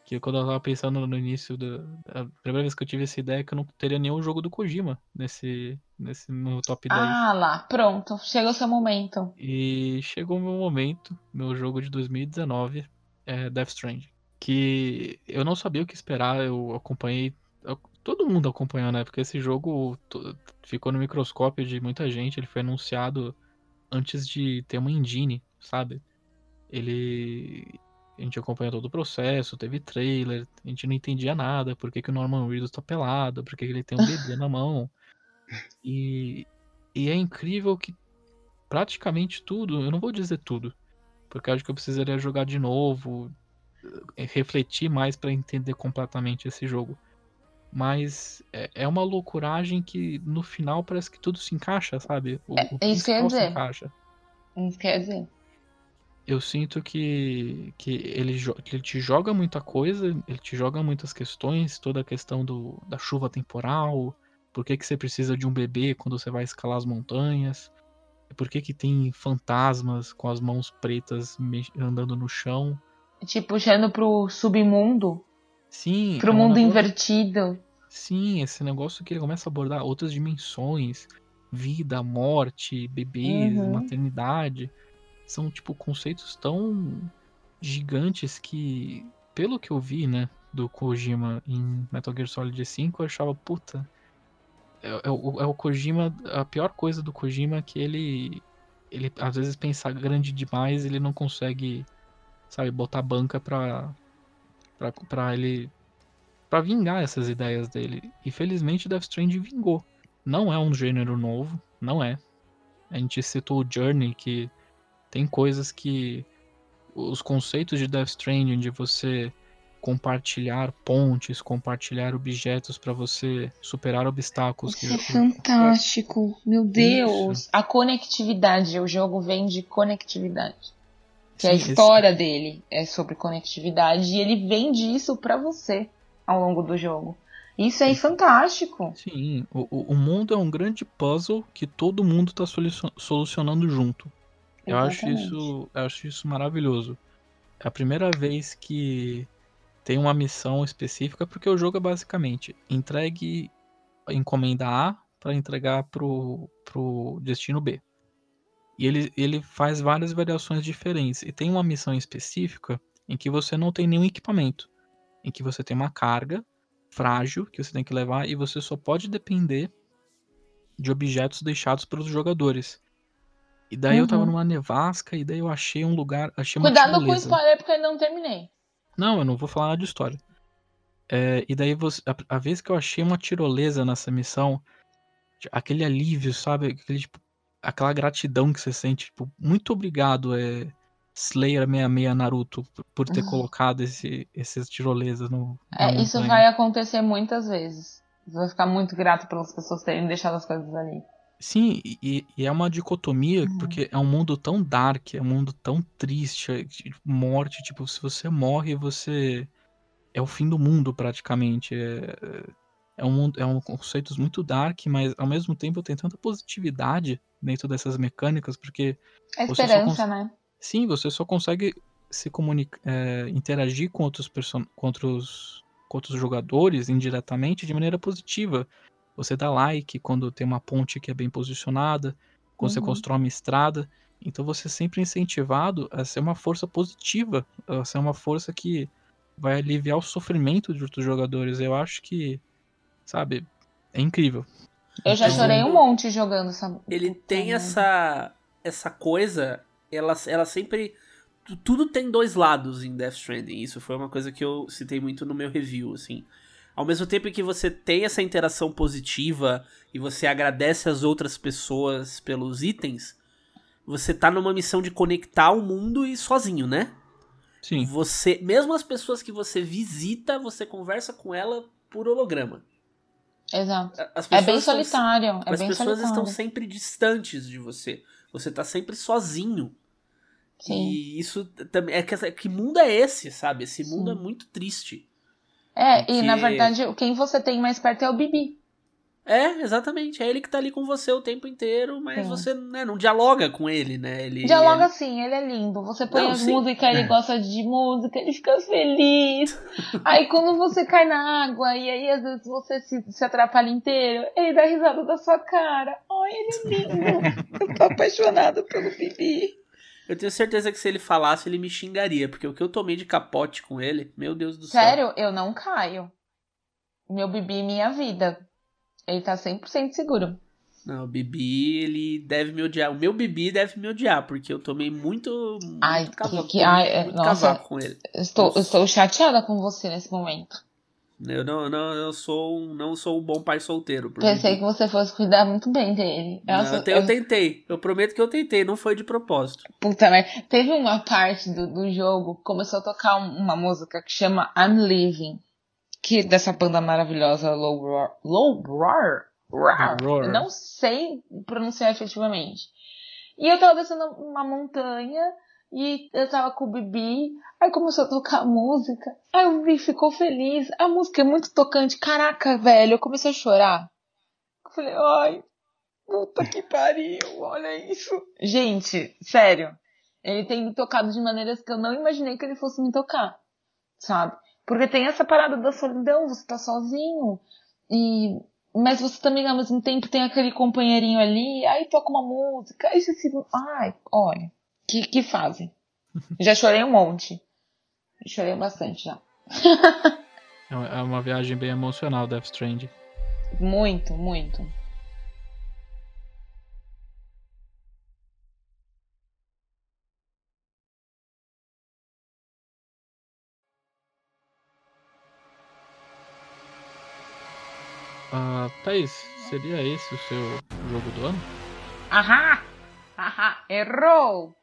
que quando eu tava pensando no início da primeira vez que eu tive essa ideia que eu não teria nenhum jogo do Kojima nesse nesse no top 10. Ah lá, pronto, chegou o seu momento. E chegou o meu momento, meu jogo de 2019 é Death Stranding, que eu não sabia o que esperar, eu acompanhei todo mundo acompanhou, né? Porque esse jogo ficou no microscópio de muita gente. Ele foi anunciado antes de ter uma engine, sabe? Ele. A gente acompanhou todo o processo, teve trailer, a gente não entendia nada, por que, que o Norman Reedus tá pelado, por que, que ele tem um bebê na mão. E, e é incrível que praticamente tudo, eu não vou dizer tudo, porque acho que eu precisaria jogar de novo, eh, refletir mais para entender completamente esse jogo. Mas é, é uma loucuragem que no final parece que tudo se encaixa, sabe? O, é, o isso quer dizer. Se encaixa. Isso quer dizer. Eu sinto que, que ele, ele te joga muita coisa, ele te joga muitas questões, toda a questão do, da chuva temporal, por que, que você precisa de um bebê quando você vai escalar as montanhas, por que, que tem fantasmas com as mãos pretas andando no chão. Te puxando pro submundo. Sim. Pro é um mundo negócio... invertido. Sim, esse negócio que ele começa a abordar outras dimensões, vida, morte, bebês, uhum. maternidade. São, tipo, conceitos tão gigantes que, pelo que eu vi, né, do Kojima em Metal Gear Solid 5, eu achava, puta. É, é, o, é o Kojima. A pior coisa do Kojima é que ele. Ele às vezes pensa grande demais, ele não consegue, sabe, botar banca pra, para ele para vingar essas ideias dele. E felizmente Death Stranding vingou. Não é um gênero novo, não é. A gente citou o Journey que tem coisas que os conceitos de Death Stranding de você compartilhar pontes, compartilhar objetos para você superar obstáculos. Isso é fantástico, meu Deus! Isso. A conectividade, o jogo vem de conectividade. Que Sim, a história esse... dele é sobre conectividade e ele vende isso para você ao longo do jogo. Isso é fantástico. Sim, o, o mundo é um grande puzzle que todo mundo está solucionando junto. Eu acho isso, eu acho isso maravilhoso. É a primeira vez que tem uma missão específica, porque o jogo é basicamente entregue encomenda A para entregar pro, pro destino B. E ele, ele faz várias variações diferentes. E tem uma missão específica em que você não tem nenhum equipamento. Em que você tem uma carga frágil que você tem que levar e você só pode depender de objetos deixados pelos jogadores. E daí uhum. eu tava uhum. numa nevasca e daí eu achei um lugar. Achei Cuidado com o spoiler porque eu não terminei. Não, eu não vou falar nada de história. É, e daí você, a, a, vez que eu achei uma tirolesa nessa missão, aquele alívio, sabe? Aquele, tipo, aquela gratidão que você sente, tipo, muito obrigado, é, Slayer 66 Naruto, por ter uhum. colocado esse, esses tirolesas no. É, isso vai acontecer muitas vezes. Você vai ficar muito grato pelas pessoas terem deixado as coisas ali. Sim, e, e é uma dicotomia, uhum. porque é um mundo tão dark, é um mundo tão triste, é, tipo, morte, tipo, se você morre, você. É o fim do mundo, praticamente. É, é um mundo, é um conceitos muito dark, mas ao mesmo tempo tem tanta positividade dentro dessas mecânicas, porque. É esperança, né? Sim, você só consegue se comunicar, é, interagir com outros, person com, outros, com outros jogadores indiretamente de maneira positiva. Você dá like quando tem uma ponte que é bem posicionada, quando uhum. você constrói uma estrada. Então você é sempre incentivado a ser uma força positiva, a ser uma força que vai aliviar o sofrimento de outros jogadores. Eu acho que, sabe, é incrível. Eu já então, chorei um monte jogando essa. Ele tem essa essa coisa ela, ela sempre. Tudo tem dois lados em Death Stranding. Isso foi uma coisa que eu citei muito no meu review, assim. Ao mesmo tempo que você tem essa interação positiva e você agradece as outras pessoas pelos itens, você tá numa missão de conectar o mundo e sozinho, né? Sim. Você, mesmo as pessoas que você visita, você conversa com ela por holograma. Exato. é bem solitário. é as bem pessoas solitário. estão sempre distantes de você. Você tá sempre sozinho. Sim. E isso também. É que, que mundo é esse, sabe? Esse mundo Sim. é muito triste. É, porque... e na verdade, quem você tem mais perto é o Bibi. É, exatamente. É ele que tá ali com você o tempo inteiro, mas sim. você né, não dialoga com ele, né? Ele, dialoga ele... sim, ele é lindo. Você põe não, as sim. músicas, ele gosta de música, ele fica feliz. aí quando você cai na água e aí às vezes você se, se atrapalha inteiro, ele dá risada da sua cara. Ai, ele é lindo. Eu tô apaixonada pelo Bibi. Eu tenho certeza que se ele falasse, ele me xingaria, porque o que eu tomei de capote com ele, meu Deus do céu. Sério, eu não caio. Meu Bibi, minha vida. Ele tá 100% seguro. Não, o Bibi, ele deve me odiar. O meu Bibi deve me odiar, porque eu tomei muito, muito ai, cavaco, que, que, ai, muito nossa, cavaco com ele. Estou, estou chateada com você nesse momento. Eu não, não, eu sou um, não sou um bom pai solteiro. Pensei que você fosse cuidar muito bem dele. Não, eu, eu, tentei. Eu prometo que eu tentei, não foi de propósito. Puta merda. Teve uma parte do, do jogo que começou a tocar uma música que chama I'm Living que dessa banda maravilhosa Low Roar. Low Roar? Roar. Roar. Eu não sei pronunciar efetivamente. E eu tava descendo uma montanha e eu tava com o Bibi, aí começou a tocar música, aí o Bibi ficou feliz, a música é muito tocante, caraca, velho, eu comecei a chorar. Eu falei, ai, puta que pariu, olha isso. Gente, sério, ele tem me tocado de maneiras que eu não imaginei que ele fosse me tocar, sabe? Porque tem essa parada da solidão, você tá sozinho. E mas você também ao mesmo tempo tem aquele companheirinho ali, aí toca uma música, aí você se. Ai, olha, que, que fase. Já chorei um monte. Chorei bastante já. É, é uma viagem bem emocional, Death Stranding. Muito, muito. Ah, Thaís, seria esse o seu jogo do ano? Ahá! Ahá! Errou!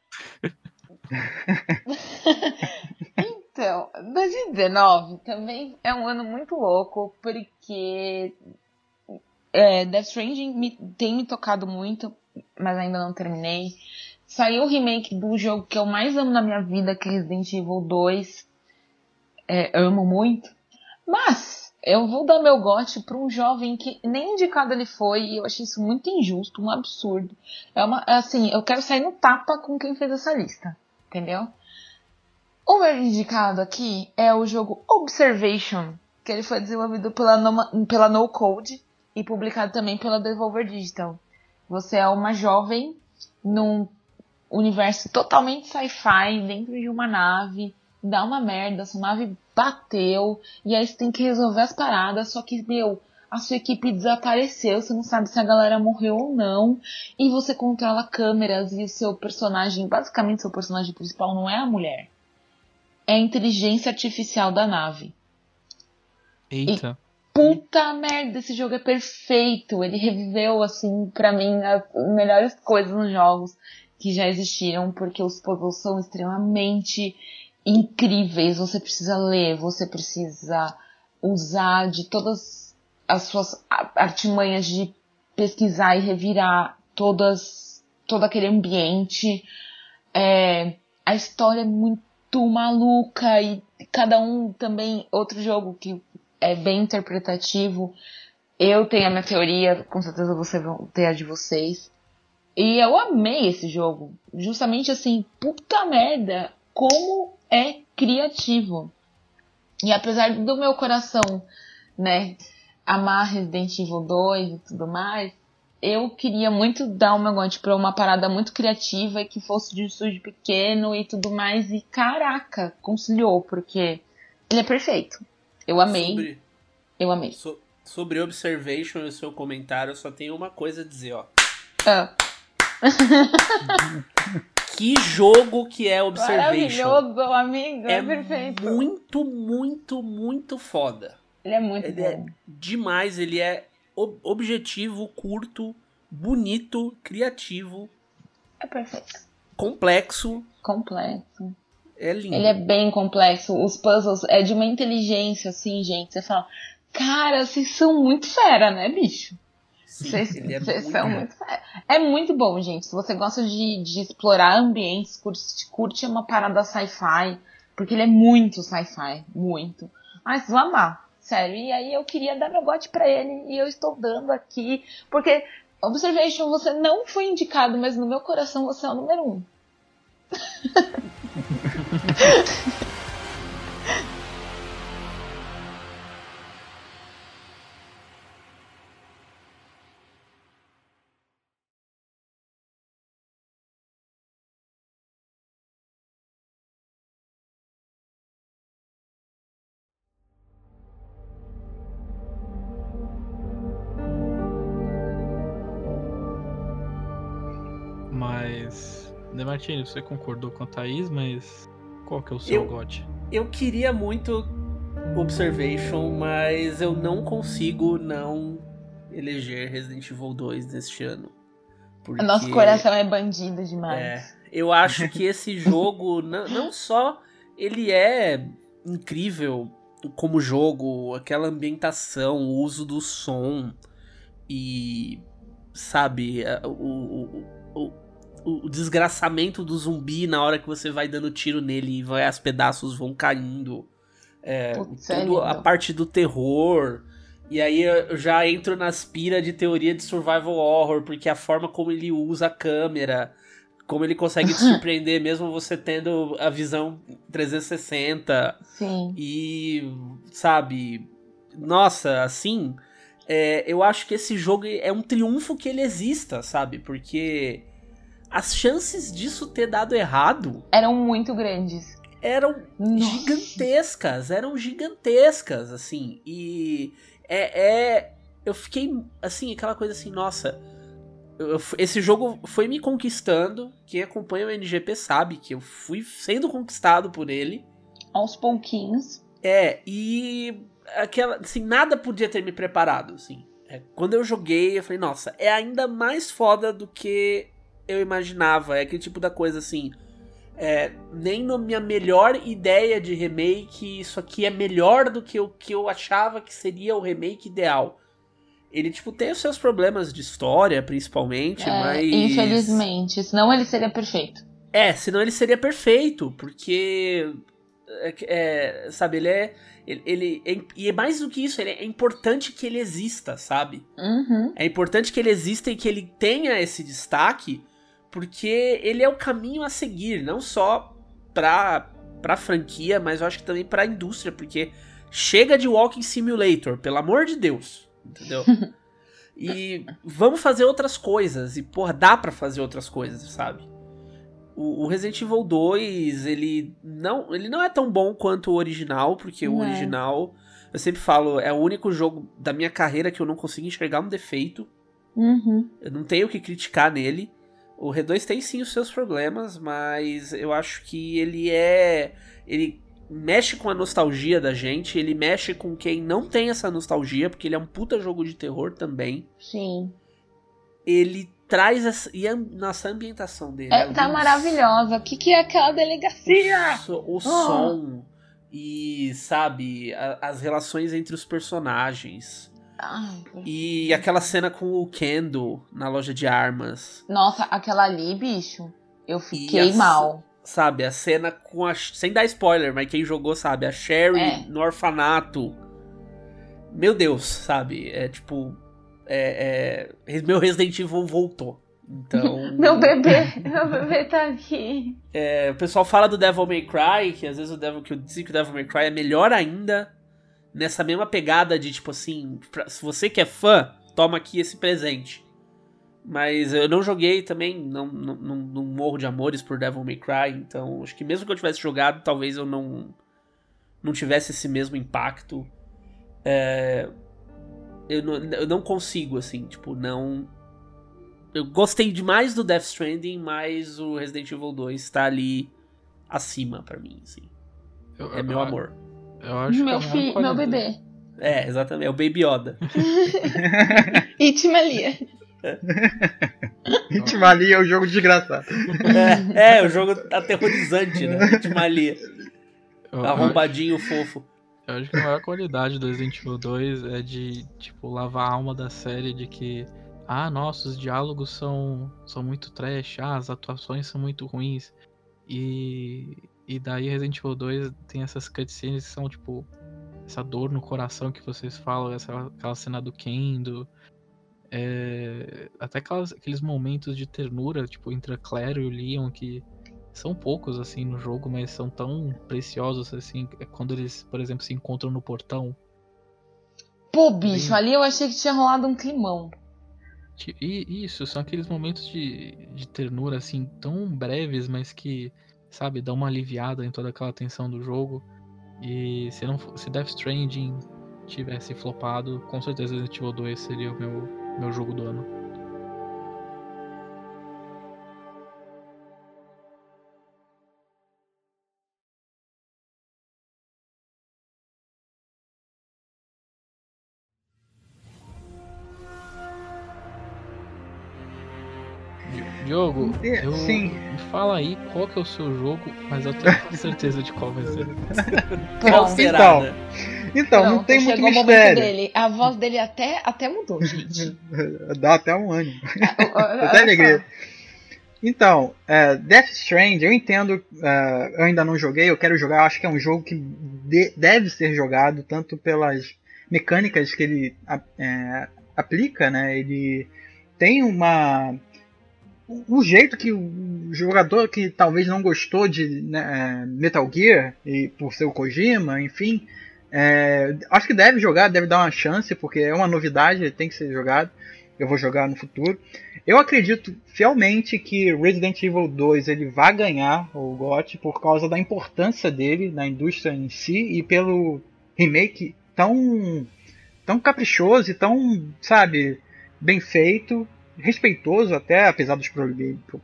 então, 2019 também é um ano muito louco, porque é, Death Stranding me, tem me tocado muito, mas ainda não terminei. Saiu o remake do jogo que eu mais amo na minha vida, que é Resident Evil 2. É, amo muito. Mas eu vou dar meu gote para um jovem que nem indicado ele foi e eu achei isso muito injusto, um absurdo. É uma, assim, eu quero sair no tapa com quem fez essa lista, entendeu? O meu indicado aqui é o jogo Observation, que ele foi desenvolvido pela no, pela no Code e publicado também pela Devolver Digital. Você é uma jovem num universo totalmente sci-fi dentro de uma nave, dá uma merda, sua nave bateu, e aí você tem que resolver as paradas, só que, meu, a sua equipe desapareceu, você não sabe se a galera morreu ou não, e você controla câmeras e o seu personagem, basicamente seu personagem principal não é a mulher, é a inteligência artificial da nave. Eita. E, puta merda, esse jogo é perfeito. Ele reviveu, assim, para mim, as melhores coisas nos jogos que já existiram, porque os puzzles são extremamente incríveis. Você precisa ler, você precisa usar de todas as suas artimanhas de pesquisar e revirar todas, todo aquele ambiente. É, a história é muito maluca e cada um também, outro jogo que é bem interpretativo. Eu tenho a minha teoria, com certeza vocês vão ter a de vocês. E eu amei esse jogo. Justamente assim, puta merda, como é criativo. E apesar do meu coração, né, amar Resident Evil 2 e tudo mais, eu queria muito dar o meu gote pra uma parada muito criativa e que fosse de estúdio pequeno e tudo mais. E caraca, conciliou, porque ele é perfeito. Eu amei. Sobre, eu amei. So, sobre Observation e o seu comentário, eu só tenho uma coisa a dizer, ó. Ah. que jogo que é Observation. Maravilhoso, amigo. É, é perfeito. Muito, muito, muito foda. Ele é muito ele é bom. É demais, ele é ob objetivo, curto, bonito, criativo. É perfeito. Complexo. Complexo. É lindo. Ele é bem complexo. Os puzzles é de uma inteligência, assim, gente. Você fala, cara, vocês são muito fera, né, bicho? Vocês, é, muito são muito. É muito bom, gente. Se você gosta de, de explorar ambientes, curte, curte uma parada sci-fi, porque ele é muito sci-fi, muito. Mas vão amar. Sério, e aí eu queria dar meu gote pra ele e eu estou dando aqui, porque Observation, você não foi indicado, mas no meu coração você é o número um. Martini, você concordou com a Thaís, mas qual que é o seu eu, God? Eu queria muito Observation, mas eu não consigo não eleger Resident Evil 2 neste ano. Porque, Nosso coração é bandido demais. É, eu acho que esse jogo, não, não só ele é incrível como jogo, aquela ambientação, o uso do som e sabe, o, o, o, o, desgraçamento do zumbi na hora que você vai dando tiro nele e vai, os pedaços vão caindo. É, Putz, é a parte do terror. E aí eu já entro nas pira de teoria de survival horror, porque a forma como ele usa a câmera, como ele consegue te surpreender mesmo você tendo a visão 360. Sim. E, sabe, nossa, assim, é, eu acho que esse jogo é um triunfo que ele exista, sabe? Porque as chances disso ter dado errado eram muito grandes. Eram Nossa. gigantescas, eram gigantescas, assim. E é, é, Eu fiquei, assim, aquela coisa assim, nossa. Eu, esse jogo foi me conquistando. Quem acompanha o NGP sabe que eu fui sendo conquistado por ele. Aos pouquinhos. É, e aquela, assim, nada podia ter me preparado, assim. É, quando eu joguei, eu falei, nossa, é ainda mais foda do que eu imaginava. É aquele tipo da coisa assim. é, nem na minha melhor ideia de remake, isso aqui é melhor do que o que eu achava que seria o remake ideal. Ele, tipo, tem os seus problemas de história, principalmente, é, mas. Infelizmente, senão ele seria perfeito. É, senão ele seria perfeito, porque. É, é, sabe, ele é. Ele, ele é, e é mais do que isso, é importante que ele exista, sabe? Uhum. É importante que ele exista e que ele tenha esse destaque, porque ele é o caminho a seguir, não só pra, pra franquia, mas eu acho que também pra indústria, porque chega de Walking Simulator, pelo amor de Deus, entendeu? e vamos fazer outras coisas, e porra, dá pra fazer outras coisas, sabe? o, Resident Evil 2, ele não, ele não é tão bom quanto o original, porque o original, eu sempre falo, é o único jogo da minha carreira que eu não consigo enxergar um defeito. Uhum. Eu não tenho o que criticar nele. O R2 tem sim os seus problemas, mas eu acho que ele é. Ele mexe com a nostalgia da gente, ele mexe com quem não tem essa nostalgia, porque ele é um puta jogo de terror também. Sim. Ele traz essa, e a nossa ambientação dele. É, tá maravilhosa. O que, que é aquela delegacia? O, o oh. som e, sabe, a, as relações entre os personagens. Ai, e aquela cena com o Kendo na loja de armas. Nossa, aquela ali, bicho, eu fiquei a, mal. Sabe, a cena com a. Sem dar spoiler, mas quem jogou sabe, a Sherry é. no orfanato. Meu Deus, sabe? É tipo é, é, meu Resident Evil voltou. Então. meu bebê, meu bebê tá aqui. É, o pessoal fala do Devil May Cry, que às vezes o Devil, que eu disse que o Devil May Cry é melhor ainda. Nessa mesma pegada de tipo assim, pra, se você que é fã, toma aqui esse presente. Mas eu não joguei também, não, não, não, não morro de amores por Devil May Cry, então acho que mesmo que eu tivesse jogado, talvez eu não, não tivesse esse mesmo impacto. É, eu não, eu não consigo, assim, tipo, não. Eu gostei demais do Death Stranding, mas o Resident Evil 2 tá ali acima para mim, assim. Eu, é eu, meu amor. Eu acho meu que é filho, meu bebê. É, exatamente, é o Baby Yoda. Itmalia. Itmalia é o jogo desgraçado. É, é o jogo aterrorizante, né? Itmalia. Arrombadinho acho... fofo. Eu acho que a maior qualidade do Resident Evil 2 é de, tipo, lavar a alma da série de que, ah, nossa, os diálogos são, são muito trash, ah, as atuações são muito ruins. E, e daí Resident Evil 2 tem essas cutscenes que são, tipo, essa dor no coração que vocês falam, essa, aquela cena do Kendo. É, até aquelas, aqueles momentos de ternura, tipo, entre a Claire e o Leon que são poucos assim no jogo, mas são tão preciosos assim, é quando eles, por exemplo, se encontram no portão. Pô, bicho, Bem... ali eu achei que tinha rolado um climão. E isso, são aqueles momentos de, de ternura assim, tão breves, mas que, sabe, dão uma aliviada em toda aquela tensão do jogo. E se não se Death Stranding tivesse flopado, com certeza Resident Evil 2 seria o meu, meu jogo do ano. Diogo, eu, Sim. Fala aí qual que é o seu jogo, mas eu tenho certeza de qual vai ser. qual será, então, né? então não, não tem muito mistério. Dele. A voz dele até, até mudou, gente. Dá até um ânimo. até alegria. Então, uh, Death Strand, eu entendo, uh, eu ainda não joguei, eu quero jogar, eu acho que é um jogo que de, deve ser jogado, tanto pelas mecânicas que ele uh, aplica, né? Ele tem uma o jeito que o jogador que talvez não gostou de né, é, Metal Gear e por ser o Kojima, enfim, é, acho que deve jogar, deve dar uma chance porque é uma novidade, tem que ser jogado. Eu vou jogar no futuro. Eu acredito fielmente que Resident Evil 2 ele vai ganhar o GOT por causa da importância dele na indústria em si e pelo remake tão tão caprichoso e tão, sabe, bem feito respeitoso até, apesar dos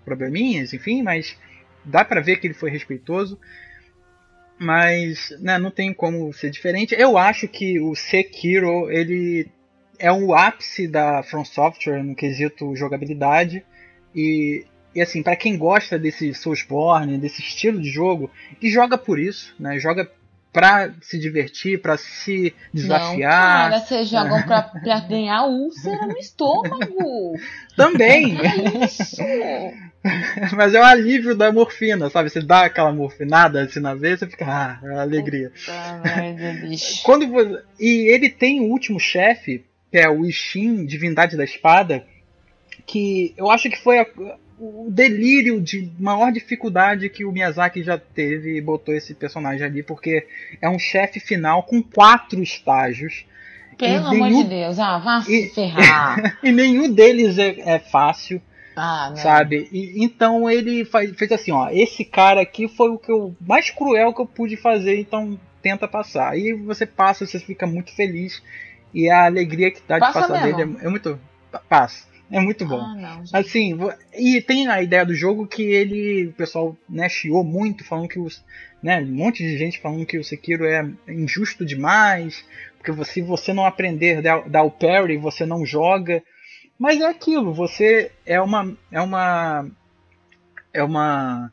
probleminhas, enfim, mas dá para ver que ele foi respeitoso. Mas né, não tem como ser diferente. Eu acho que o Sekiro ele é o ápice da From Software no quesito jogabilidade e e assim, para quem gosta desse Soulsborne, desse estilo de jogo, e joga por isso, né? Joga pra se divertir, pra se desafiar. Não, cara, vocês jogam pra, pra ganhar úlcera no estômago. Também. É isso. Mas é o alívio da morfina, sabe? Você dá aquela morfinada assim na vez, você fica, ah, é alegria. bicho. Quando você... E ele tem o último chefe, que é o Ishin, Divindade da Espada, que eu acho que foi a, o delírio de maior dificuldade que o Miyazaki já teve e botou esse personagem ali, porque é um chefe final com quatro estágios. Pelo amor nenhum, de Deus, ah, vá e, se ferrar. e nenhum deles é, é fácil. Ah, sabe? E, então ele faz, fez assim, ó, esse cara aqui foi o que eu mais cruel que eu pude fazer, então tenta passar. Aí você passa, você fica muito feliz e a alegria que dá de passar mesmo. dele é, é muito passa. É muito bom. Ah, não, assim, e tem a ideia do jogo que ele, o pessoal, né, chiou muito, falando que os, né, um monte de gente falando que o Sekiro é injusto demais, porque se você não aprender dar, dar o parry, você não joga. Mas é aquilo, você é uma é uma é uma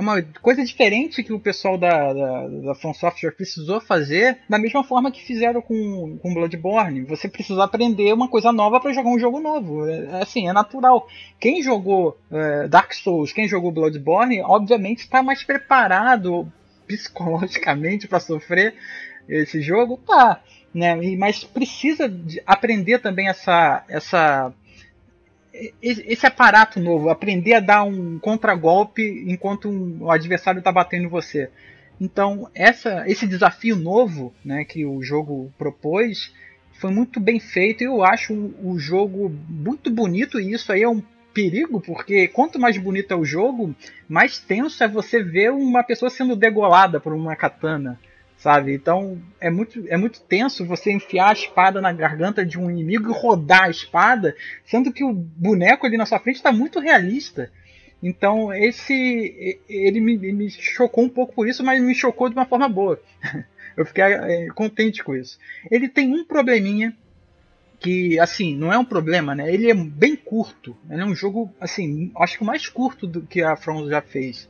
uma coisa diferente que o pessoal da, da, da From Software precisou fazer, da mesma forma que fizeram com, com Bloodborne. Você precisa aprender uma coisa nova para jogar um jogo novo. É, é, assim, é natural. Quem jogou é, Dark Souls, quem jogou Bloodborne, obviamente está mais preparado psicologicamente para sofrer esse jogo, tá. Né? Mas precisa aprender também essa, essa esse aparato novo, aprender a dar um contragolpe enquanto um, o adversário está batendo em você. Então, essa, esse desafio novo né, que o jogo propôs foi muito bem feito e eu acho o, o jogo muito bonito e isso aí é um perigo, porque quanto mais bonito é o jogo, mais tenso é você ver uma pessoa sendo degolada por uma katana sabe? Então é muito, é muito tenso você enfiar a espada na garganta de um inimigo e rodar a espada, sendo que o boneco ali na sua frente está muito realista. Então esse ele me, me, chocou um pouco por isso, mas me chocou de uma forma boa. Eu fiquei é, contente com isso. Ele tem um probleminha que assim não é um problema, né? Ele é bem curto. Ele é um jogo assim, acho que o mais curto do que a From já fez.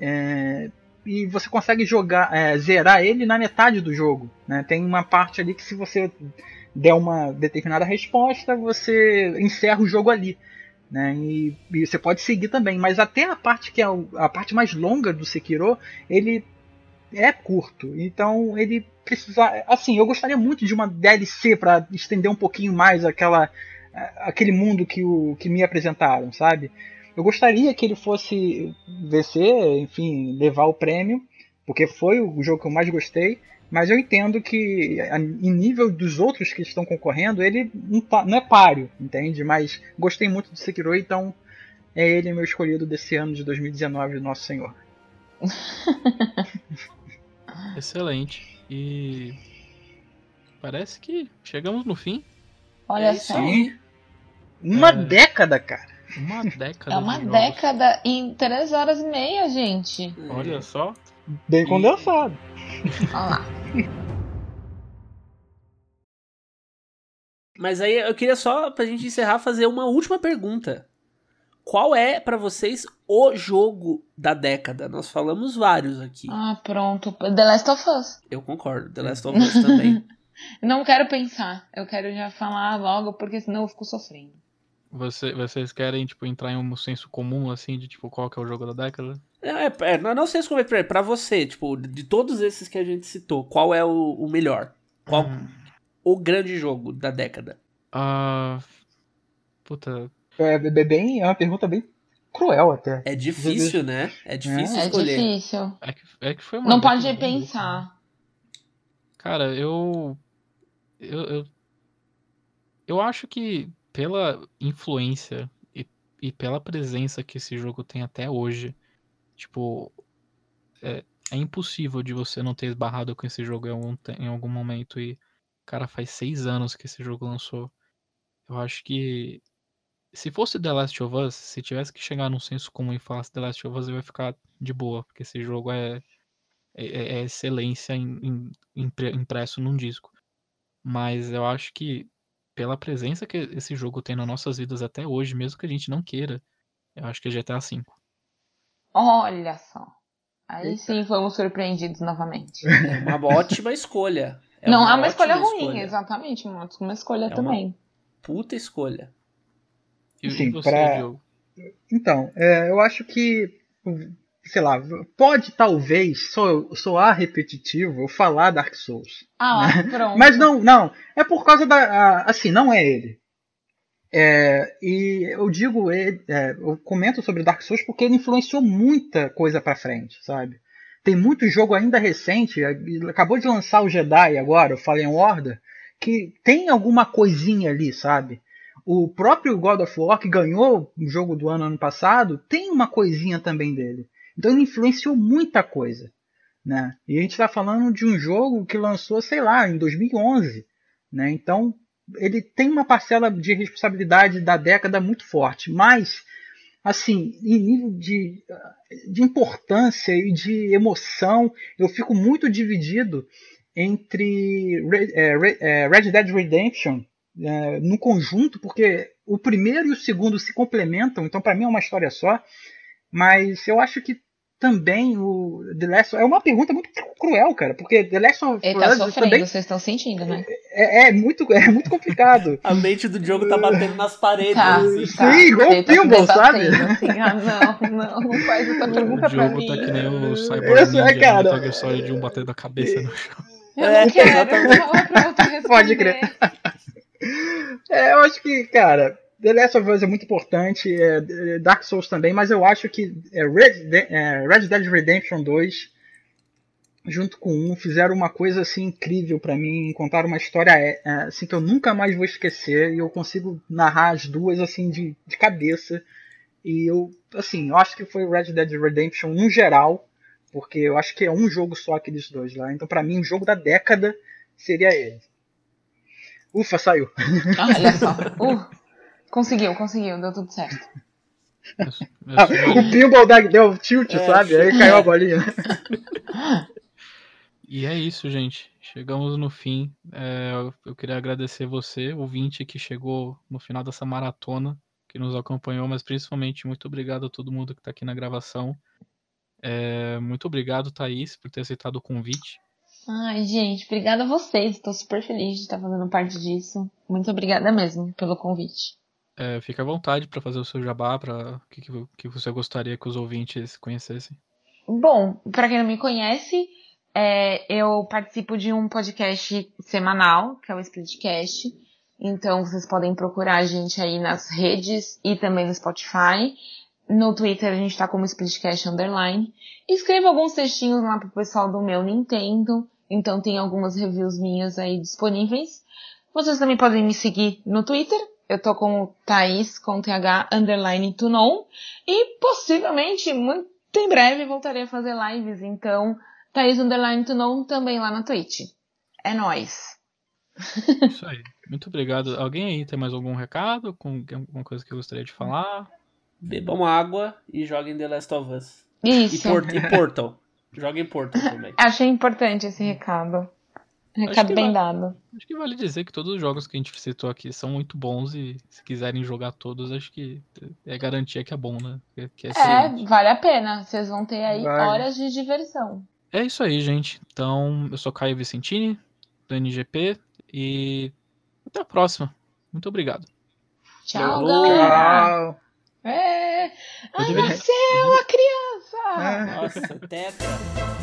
É, e você consegue jogar, é, zerar ele na metade do jogo. Né? Tem uma parte ali que se você der uma determinada resposta, você encerra o jogo ali. Né? E, e, você pode seguir também, mas até a parte que é a parte mais longa do Sekiro, ele é curto. Então ele precisa, assim, eu gostaria muito de uma DLC para estender um pouquinho mais aquela aquele mundo que o que me apresentaram, sabe? Eu gostaria que ele fosse vencer, enfim, levar o prêmio, porque foi o jogo que eu mais gostei. Mas eu entendo que, em nível dos outros que estão concorrendo, ele não, tá, não é páreo, entende? Mas gostei muito do Sekiro, então é ele meu escolhido desse ano de 2019, Nosso Senhor. Excelente. E parece que chegamos no fim. Olha é só. Uma é... década, cara. Uma década. É uma de década em três horas e meia, gente. Olha só. Bem condensado. Olha lá. Mas aí eu queria só, pra gente encerrar, fazer uma última pergunta. Qual é, para vocês, o jogo da década? Nós falamos vários aqui. Ah, pronto. The Last of Us. Eu concordo. The Last of Us também. Não quero pensar. Eu quero já falar logo, porque senão eu fico sofrendo. Você, vocês querem, tipo, entrar em um senso comum, assim, de, tipo, qual que é o jogo da década? É, é não, não senso comum, é pra você, tipo, de todos esses que a gente citou, qual é o, o melhor? Qual hum. o grande jogo da década? Ah... Puta... É, é, bem, é uma pergunta bem cruel até. É difícil, né? É difícil é. escolher. É difícil. É que, é que foi uma Não pode pensar. Cara, eu, eu... Eu eu acho que pela influência e, e pela presença que esse jogo tem até hoje, tipo, é, é impossível de você não ter esbarrado com esse jogo em algum, em algum momento. E, cara, faz seis anos que esse jogo lançou. Eu acho que se fosse The Last of Us, se tivesse que chegar num senso comum e falasse The Last of Us, eu ia ficar de boa, porque esse jogo é, é, é excelência em, em, impresso num disco. Mas eu acho que pela presença que esse jogo tem nas nossas vidas até hoje, mesmo que a gente não queira, Eu acho que é GTA V. Olha só. Aí Eita. sim fomos surpreendidos novamente. É uma ótima escolha. É não uma é uma escolha ruim, escolha. exatamente. Uma escolha é também. Uma puta escolha. E sim, você, pra... Então, é, eu acho que, sei lá, pode talvez soar repetitivo falar Dark Souls. Ah, né? pronto. Mas não, não. É por causa da. Assim, não é ele. É, e eu digo, é, eu comento sobre Dark Souls porque ele influenciou muita coisa pra frente, sabe? Tem muito jogo ainda recente, acabou de lançar o Jedi agora, o Fallen Order, que tem alguma coisinha ali, sabe? O próprio God of War, que ganhou o jogo do ano ano passado, tem uma coisinha também dele. Então ele influenciou muita coisa. Né? E a gente está falando de um jogo que lançou, sei lá, em 2011. Né? Então ele tem uma parcela de responsabilidade da década muito forte. Mas, assim, em nível de, de importância e de emoção, eu fico muito dividido entre Red, é, é, Red Dead Redemption é, no conjunto, porque o primeiro e o segundo se complementam, então para mim é uma história só. Mas eu acho que também o The Last of... É uma pergunta muito cruel, cara, porque The Last of Ele tá sofrendo, também... vocês estão sentindo, né? É, é, muito, é muito complicado. A mente do Diogo tá batendo nas paredes. Tá, assim. tá. Sim, igual o Pinball, sabe? Assim, ah, não, não, não faz essa pergunta o pra mim. O Diogo tá que nem o Cyborg Ninja, é, cara. Metal Gear de um bater da cabeça no chão. Eu é, não quero, eu Pode crer. É, eu acho que, cara, The Last of Us é muito importante, é, Dark Souls também, mas eu acho que é, Red, De é, Red Dead Redemption 2, junto com um, fizeram uma coisa assim incrível para mim, contaram uma história é, é, assim que eu nunca mais vou esquecer e eu consigo narrar as duas assim de, de cabeça. E eu, assim, eu acho que foi Red Dead Redemption no geral, porque eu acho que é um jogo só aqueles dois lá. Então, para mim, o jogo da década seria ele. Ufa, saiu. olha só. Uh. Conseguiu, conseguiu, deu tudo certo. Ah, o pinball deu tilt, é, sabe? Aí caiu a bolinha. E é isso, gente. Chegamos no fim. É, eu queria agradecer você, ouvinte, que chegou no final dessa maratona, que nos acompanhou, mas principalmente muito obrigado a todo mundo que está aqui na gravação. É, muito obrigado, Thaís, por ter aceitado o convite. Ai, gente, obrigada a vocês. Estou super feliz de estar fazendo parte disso. Muito obrigada mesmo pelo convite. É, fica à vontade para fazer o seu jabá, para o que, que você gostaria que os ouvintes conhecessem. Bom, para quem não me conhece, é, eu participo de um podcast semanal, que é o Splitcast. Então vocês podem procurar a gente aí nas redes e também no Spotify. No Twitter a gente tá como Splitcast Underline. Escrevo alguns textinhos lá pro pessoal do meu Nintendo. Então tem algumas reviews minhas aí disponíveis. Vocês também podem me seguir no Twitter, eu tô com Thaís com TH underline to know. E possivelmente, muito em breve, voltarei a fazer lives. Então, Thaís underline to know também lá na Twitch. É nóis. Isso aí. Muito obrigado. Alguém aí tem mais algum recado? Com alguma coisa que eu gostaria de falar? Bebam água e joguem The Last of Us. Isso. E, Port e Portal. Joguem Portal também. Achei importante esse recado. Recado bem vale, dado. Acho que vale dizer que todos os jogos que a gente citou aqui são muito bons e se quiserem jogar todos, acho que é garantia que é bom, né? Que é, é vale a pena. Vocês vão ter aí vale. horas de diversão. É isso aí, gente. Então, eu sou Caio Vicentini, do NGP, e até a próxima. Muito obrigado. Tchau, galera. Tchau. É. Ai, nasceu a criança! Nossa, teta.